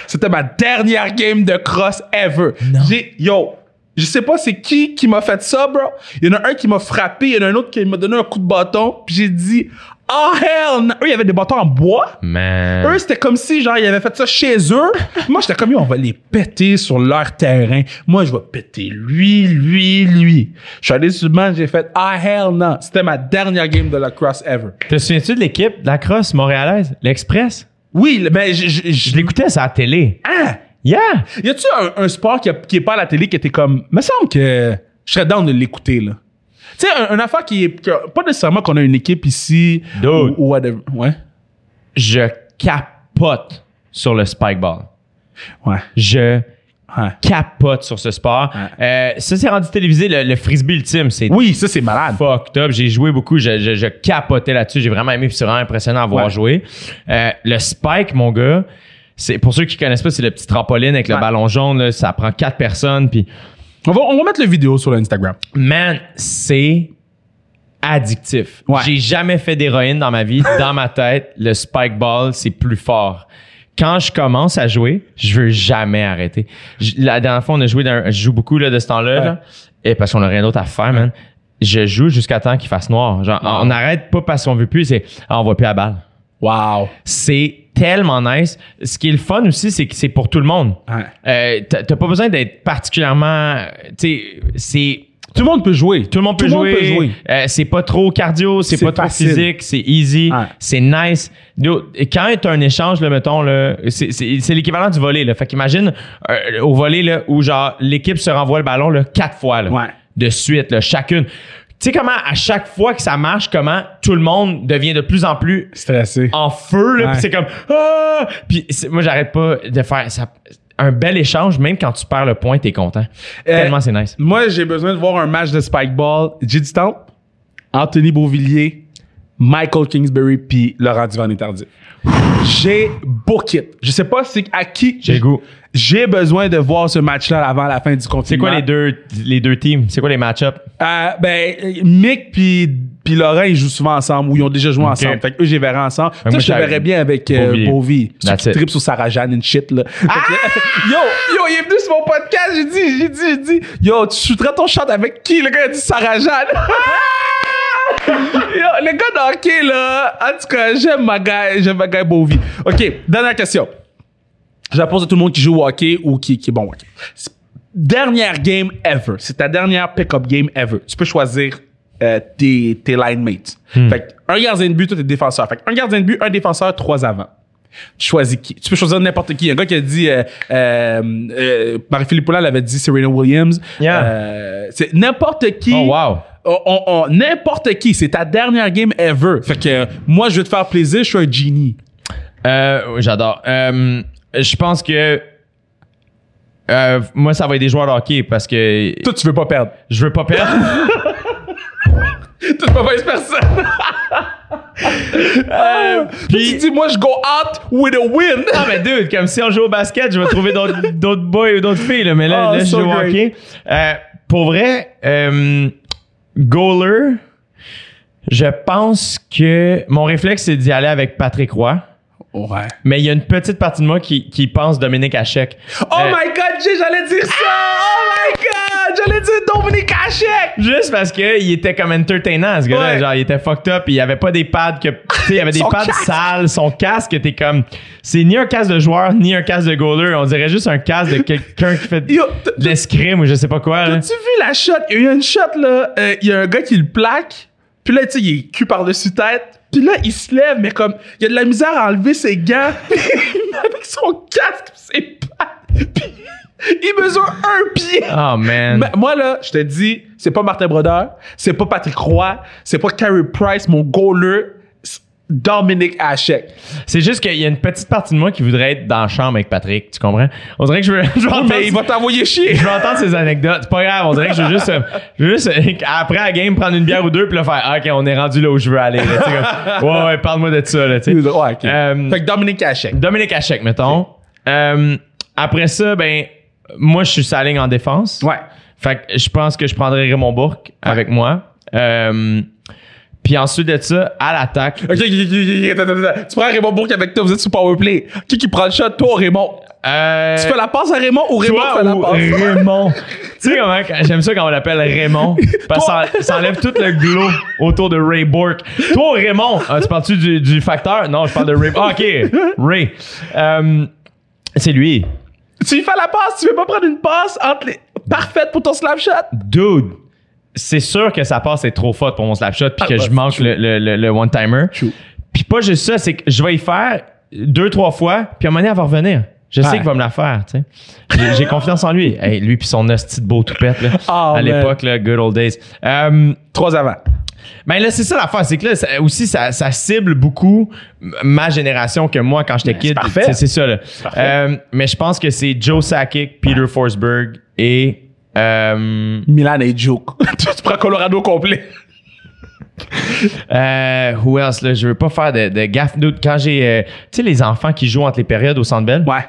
C'était ma dernière game de cross ever. J'ai, yo, je sais pas c'est qui qui m'a fait ça, bro. Il y en a un qui m'a frappé, il y en a un autre qui m'a donné un coup de bâton, puis j'ai dit, oh hell no. Eux, il y avait des bâtons en bois. Man. Eux, c'était comme si, genre, ils avaient fait ça chez eux. Moi, j'étais comme, on va les péter sur leur terrain. Moi, je vais péter lui, lui, lui. Je suis allé sur le banc, j'ai fait, ah, hell no. C'était ma dernière game de la cross ever. Te souviens-tu de l'équipe de la crosse montréalaise? L'Express? Oui, le- ben, je, je, Je je- l'écoutais à la télé. Ah! Yeah! Y a-tu un, un sport qui, a- qui est pas à la télé qui était comme. Me semble que je serais down de l'écouter, là. Tu sais, un, un affaire qui est. que- pas nécessairement qu'on a une équipe ici. Dude. Ou, ou whatever. Ouais. Je capote sur le spike ball. Ouais. Je ouais. capote sur ce sport. Euh, ça, c'est rendu télévisé, le, le frisbee ultime. C'est Oui, ça, c'est malade. fucked up. J'ai joué beaucoup. Je, je, je capotais là-dessus. J'ai vraiment aimé. puis C'est vraiment impressionnant à voir Ouais. jouer. Euh, le spike, mon gars, c'est pour ceux qui connaissent pas, c'est le petit trampoline avec le Ouais. ballon jaune. là. ça prend quatre personnes. Puis, On va, on va mettre la vidéo sur l'Instagram. man, c'est addictif. Ouais. J'ai jamais fait d'héroïne dans ma vie. Dans ma tête, le spike ball, c'est plus fort. Quand je commence à jouer, je veux jamais arrêter. Je- la dernière fois, on a joué, dans un- je joue beaucoup là, de ce temps-là. Ouais. là. et parce qu'on a rien d'autre à faire, man, je joue jusqu'à temps qu'il fasse noir. Genre, on n'arrête pas parce qu'on veut plus, c'est, ah, on va plus à balle. Wow. C'est tellement nice. Ce qui est le fun aussi, c'est que c'est pour tout le monde. Ouais. Euh, t'as pas besoin d'être particulièrement, tu sais, c'est Tout le monde peut jouer. tout le monde peut Tout le monde jouer. peut jouer. Euh, c'est pas trop cardio, c'est pas trop physique, c'est easy, Ouais. c'est nice. Quand t'as un échange, là, mettons, là, c'est, c'est, c'est l'équivalent du volet. Là. Fait qu'imagine euh, au volet là, où genre l'équipe se renvoie le ballon là, quatre fois là, Ouais. de suite, là, chacune. Tu sais comment à chaque fois que ça marche, comment tout le monde devient de plus en plus Stressé. en feu là, Ouais. puis c'est comme ah! puis moi j'arrête pas de faire ça un bel échange même quand tu perds le point t'es content Euh, tellement c'est nice Moi, j'ai besoin de voir un match de Spike Ball. J'ai du temps. Anthony Beauvillier, Michael Kingsbury, puis Laurent Duvernay Tardif. J'ai book it. Je sais pas c'est à qui j'ai goût J'ai besoin de voir ce match-là avant la fin du continent. c'est quoi les deux les deux teams? C'est quoi les match-ups? Euh, ben, Mick puis puis Laurent, ils jouent souvent ensemble ou ils ont déjà joué ensemble. Fait que eux, les verrai ensemble. moi, Toi, je verrais bien avec euh, That's qui trippent sur Sarah Jeanne and shit, là. Que- yo, yo, il est venu sur mon podcast. J'ai dit, j'ai dit, j'ai dit, yo, tu shooterais ton shot avec qui? Le gars? A dit Sarah Jeanne. Yo, les gars de hockey, là? En tout cas, j'aime ma gars, j'aime ma gars Beauvie. OK, dernière question. Je la pose à tout le monde qui joue au hockey ou qui, qui est bon au hockey. Dernière game ever. C'est ta dernière pick-up game ever. Tu peux choisir euh, tes, tes line mates. Fait que un gardien de but, toi, t'es défenseur. Fait un gardien de but, un défenseur, trois avant. Tu choisis qui? Tu peux choisir n'importe qui. Un gars qui a dit, euh, euh, Marie-Philippe Poulin l'avait dit Serena Williams. Yeah. C'est n'importe qui. oh wow On- on- on- n'importe qui. C'est ta dernière game ever. Fait que euh, moi, je vais te faire plaisir. Je suis un genie. euh, j'adore euh, je pense que euh, moi ça va être des joueurs de hockey parce que Toi, tu veux pas perdre. je veux pas perdre Toute mauvaise personne. Euh, Puis tu dis, moi, je go out with a win. Ah, mais dude, comme si on joue au basket, je vais trouver d'autres, d'autres boys ou d'autres filles, là. Mais là, Oh, là je joue au hockey. Euh, pour vrai, euh, goaler, je pense que mon réflexe, c'est d'y aller avec Patrick Roy. Ouais. Mais il y a une petite partie de moi qui, qui pense Dominique Hachek. Oh Euh, my god, j'allais dire ça! Oh my Dominique Hachek! Juste parce que il était comme entertainant, ce gars-là. Ouais. Genre, il était fucked up, il y avait pas des pads que, tu sais, il y avait des pads casque. sales, son casque était comme, c'est ni un casque de joueur, ni un casque de goaler. On dirait juste un casque de quelqu'un qui fait Yo, de l'escrime ou je sais pas quoi, là. As-tu vu la shot? Il y a une shot, là. euh, Il y a un gars qui le plaque. Puis là, tu sais, il est cul par-dessus tête. Puis là, il se lève, mais comme, il y a de la misère à enlever ses gants. avec son casque, pis ses pattes. Puis il mesure un pied. Oh, man. Mais moi, là, je te dis, c'est pas Martin Brodeur, c'est pas Patrick Roy, c'est pas Carey Price, mon goaler, Dominique Hachek. C'est juste qu'il y a une petite partie de moi qui voudrait être dans la chambre avec Patrick, tu comprends? On dirait que je veux, je veux entendre, Mais il va t'envoyer chier. je veux entendre ces anecdotes. C'est pas grave, on dirait que je veux juste, euh, je veux juste euh, après la game, prendre une bière ou deux, puis là, faire, Ah, OK, on est rendu là où je veux aller. là, comme, ouais, ouais, parle-moi de ça, là, tu sais. Ouais, ok. Euh, fait que Dominique Hachek. Dominique Hachek, mettons. Euh, après ça, ben, moi, je suis sa ligne en défense. Ouais. Fait que je pense que je prendrais Raymond Bourque avec moi. Euh, puis ensuite de ça, à l'attaque. Tu prends Raymond Bourque avec toi, vous êtes sur Powerplay. Qui qui prend le shot? Toi ou Raymond? Euh, Tu fais la passe à Raymond ou Raymond fait la passe? Raymond? tu sais comment j'aime ça quand on l'appelle Raymond parce que ça, enlève tout le glow autour de Ray Bourque. Toi Raymond, Ah, tu parles-tu du, du facteur? Non, je parle de Ray. Ah, OK, Ray. Euh, c'est lui. Tu lui fais la passe, tu veux pas prendre une passe entre les... parfaite pour ton slap shot? Dude, c'est sûr que sa passe est trop forte pour mon slap shot puis que Ah, je manque le, le, le, le one-timer. Puis pas juste ça, c'est que je vais y faire deux, trois fois, puis à un moment donné, elle va revenir. Je sais qu'il va me la faire, tu sais. J'ai- confiance en lui. Hey, lui puis son hostie de beau toupette, là. Oh, à l'époque, là, good old days. Euh, Trois avant. Ben là, c'est ça l'affaire, c'est que là, ça- aussi, ça, ça cible beaucoup ma génération que moi, quand j'étais kid. parfait. C'est c'est ça, là. parfait. Euh, mais je pense que c'est Joe Sakic, Peter Forsberg et... Euh, Milan et Joke. tu prends Colorado complet. euh, who else, là? Je veux pas faire de, de gaffe. Quand j'ai... euh, tu sais, les enfants qui jouent entre les périodes au Centre Bell, Ouais.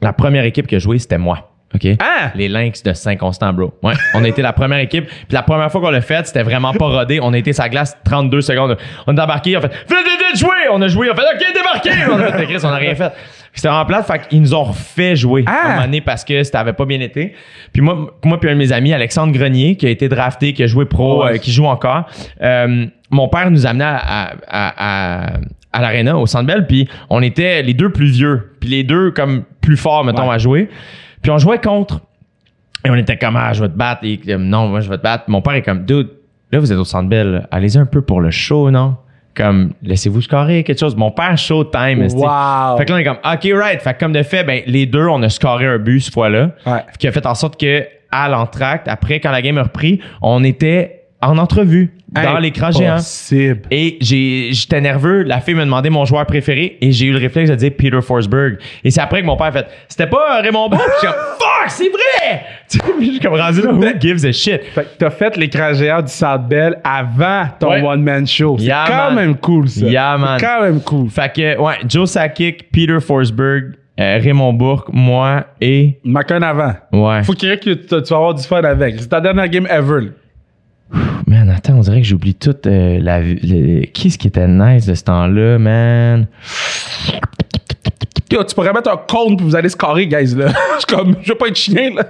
la première équipe qui a joué, c'était moi. OK? Ah! Les Lynx de Saint-Constant, bro. Ouais. On a été la première équipe. Puis la première fois qu'on l'a fait, c'était vraiment pas rodé. On a été sa glace 32 secondes. On est embarqué, on a fait vite, vite, vite, jouer! On a joué, on a fait OK, débarqué! On a fait Chris, on a rien fait. C'était en plate, fait qu'ils nous ont refait jouer Ah! à un moment donné parce que ça avait pas bien été. Puis moi, moi puis un de mes amis, Alexandre Grenier, qui a été drafté, qui a joué pro, Ouais. euh, qui joue encore, euh, mon père nous amenait à, à, à, à, à l'aréna, au Centre Bell, puis on était les deux plus vieux, puis les deux comme plus forts, mettons, Ouais. à jouer. Puis on jouait contre. Et on était comme, ah, je vais te battre. Et euh, non, moi, je vais te battre. Mon père est comme, dude, là, vous êtes au Centre Bell, allez-y un peu pour le show, non? Comme, laissez-vous scorer quelque chose. Mon père, showtime, esti. Wow. Fait que là, on est comme, OK, right. Fait que comme de fait, ben, les deux, on a scoré un but cette fois-là. Ouais. Qui a fait en sorte que, à l'entracte, après, quand la game a repris, on était en entrevue dans l'écran géant. Impossible. Et j'étais nerveux. La fille me demandait mon joueur préféré et j'ai eu le réflexe de dire Peter Forsberg. Et c'est après que mon père a fait, c'était pas Raymond Bourg? Puis je suis comme, fuck, c'est vrai! Tu je suis comme rendu là, who gives a shit? Fait que t'as fait l'écran géant du Centre Bell avant ton Ouais. one-man show. C'est Yeah, quand man. même cool, ça. Yeah, man. C'est quand même cool. Fait que, ouais, Joe Sakic, Peter Forsberg, euh, Raymond Bourque, moi et, un avant. ouais. Faut qu'il y ait que tu, tu vas avoir du fun avec. C'est ta dernière game ever. Man, attends, on dirait que j'oublie tout euh, la, le- qui est-ce qui était nice de ce temps-là, man? Yo, tu pourrais mettre un compte puis vous allez scorer, guys, là. Je suis comme, je veux pas être chien, là.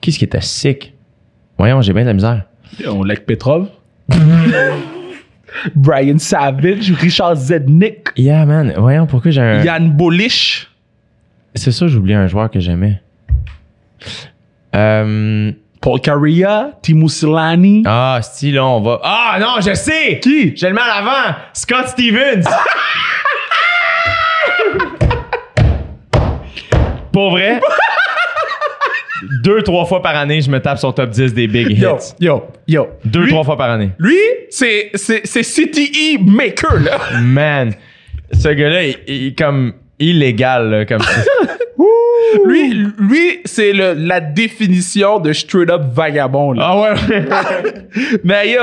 Qui est-ce qui était sick? Voyons, j'ai bien de la misère. On like Petrov. Brian Savage, Richard Zednik, Yeah, man. Voyons, pourquoi j'ai un... Yann Bolish. C'est ça, j'ai oublié un joueur que j'aimais. Euh... Paul Carrea, Timo Silani. Ah, si, là, on va... Ah, non, je sais! Qui? Je le mets à l'avant! Scott Stevens! Pour vrai? Deux, trois fois par année, je me tape son top 10 des big hits. Yo, yo, yo. Deux, Lui- trois fois par année. Lui, c'est, c'est, c'est CTE Maker, là. Man, ce gars-là, il, il est comme illégal, là, comme ça. Lui, lui, c'est la définition de straight up vagabond, là. Ah ouais? Mais yo,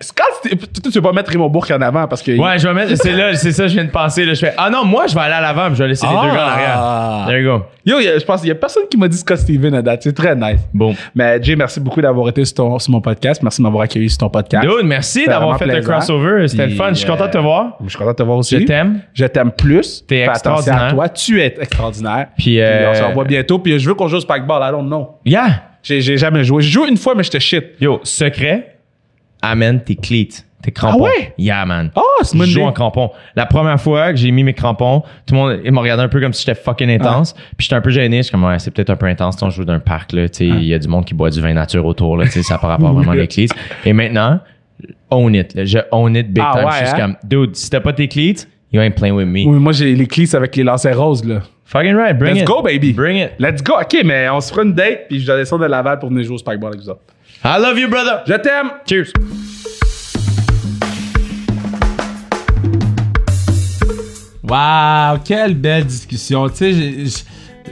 Ste- toi, tu veux pas mettre Raymond Bourque en avant parce que. ouais, je vais mettre, c'est là, c'est ça, je viens de penser, là. Je fais, ah non, moi, je vais aller à l'avant, puis je vais laisser les deux gars en arrière. There you go. Yo, je pense qu'il y a personne qui m'a dit Scott Steven à date. C'est très nice. Bon. Mais Jay, merci beaucoup d'avoir été sur, ton- sur mon podcast. Merci de m'avoir accueilli sur ton podcast. Dude, merci d'avoir fait le crossover. C'était le fun. Je suis content de te euh, voir. Je suis content de te voir aussi. Je t'aime. Je t'aime plus. T'es attention extraordinaire. à toi. Tu es extraordinaire. Puis, euh, on se revoit bientôt. Puis je veux qu'on joue au Spikeball. I don't know. Yeah. J'ai, j'ai jamais joué. J'ai joué une fois, mais j'étais shit. Yo, secret, amène tes cleats, tes crampons. Ah ouais? Yeah, man. Oh, c'est je joue idée. en crampons. La première fois que j'ai mis mes crampons, tout le monde il m'a regardé un peu comme si j'étais fucking intense. Puis j'étais un peu gêné. Je suis comme, ouais, c'est peut-être un peu intense. On joue dans un parc, là. Tu sais, il y a du monde qui boit du vin nature autour, là. Tu sais, ça par rapport vraiment les cleats. Et maintenant, own it. là. Je own it big Ah time. ouais, je suis hein? comme, dude, si t'as pas tes cleats, you ain't playing with me. Oui, moi, j'ai les cleats avec les lancers roses, là. Fucking right, bring Let's it. go, baby. Bring it. Let's go. OK, mais on se fera une date. Puis je vais descendre de Laval pour venir jouer au Spikeball avec vous autres. I love you, brother. Je t'aime. Cheers. Wow, quelle belle discussion. Tu sais,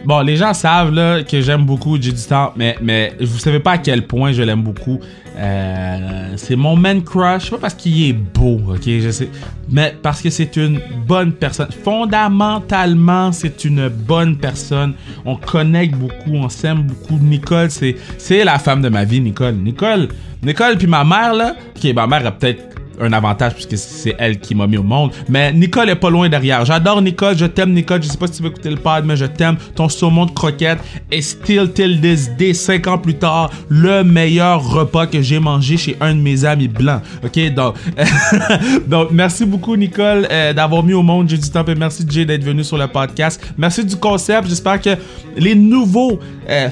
bon, les gens savent là, que j'aime beaucoup J'ai du temps, mais, mais vous savez pas à quel point je l'aime beaucoup. Euh, c'est mon man crush, pas parce qu'il est beau, ok, je sais, mais parce que c'est une bonne personne. Fondamentalement, c'est une bonne personne. On connecte beaucoup, on s'aime beaucoup. Nicole, c'est la femme de ma vie, Nicole. Nicole, Nicole, puis ma mère là, ok, ma mère a peut-être un avantage puisque c'est elle qui m'a mis au monde. Mais Nicole est pas loin derrière. J'adore Nicole, je t'aime Nicole. Je sais pas si tu veux écouter le pod, mais je t'aime. Ton saumon de croquette est still till this day, 5 ans plus tard, le meilleur repas que j'ai mangé chez un de mes amis blancs. Ok, donc, donc merci beaucoup Nicole euh, d'avoir mis au monde J'ai du temps et merci Jay d'être venu sur le podcast. Merci du concept. J'espère que les nouveaux euh,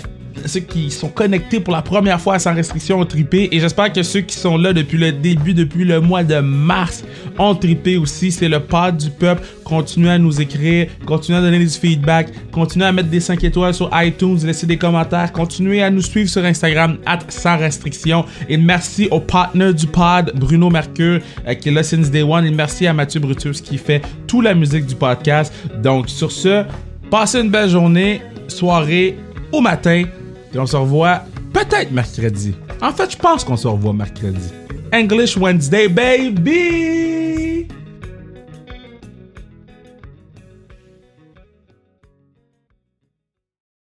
ceux qui sont connectés pour la première fois à Sans Restriction ont trippé et j'espère que ceux qui sont là depuis le début, depuis le mois de mars, ont trippé aussi. C'est le pod du peuple. Continuez à nous écrire, continuez à donner du feedback, continuez à mettre des 5 étoiles sur iTunes, laisser des commentaires, continuez à nous suivre sur Instagram, at Sans Restriction. Et merci au partner du pod, Bruno Mercure, euh, qui est là since day one. Et merci à Mathieu Brutus qui fait toute la musique du podcast. Donc sur ce, passez une belle journée, soirée au matin. Puis on se revoit peut-être mercredi. En fait, je pense qu'on se revoit mercredi. English Wednesday, baby!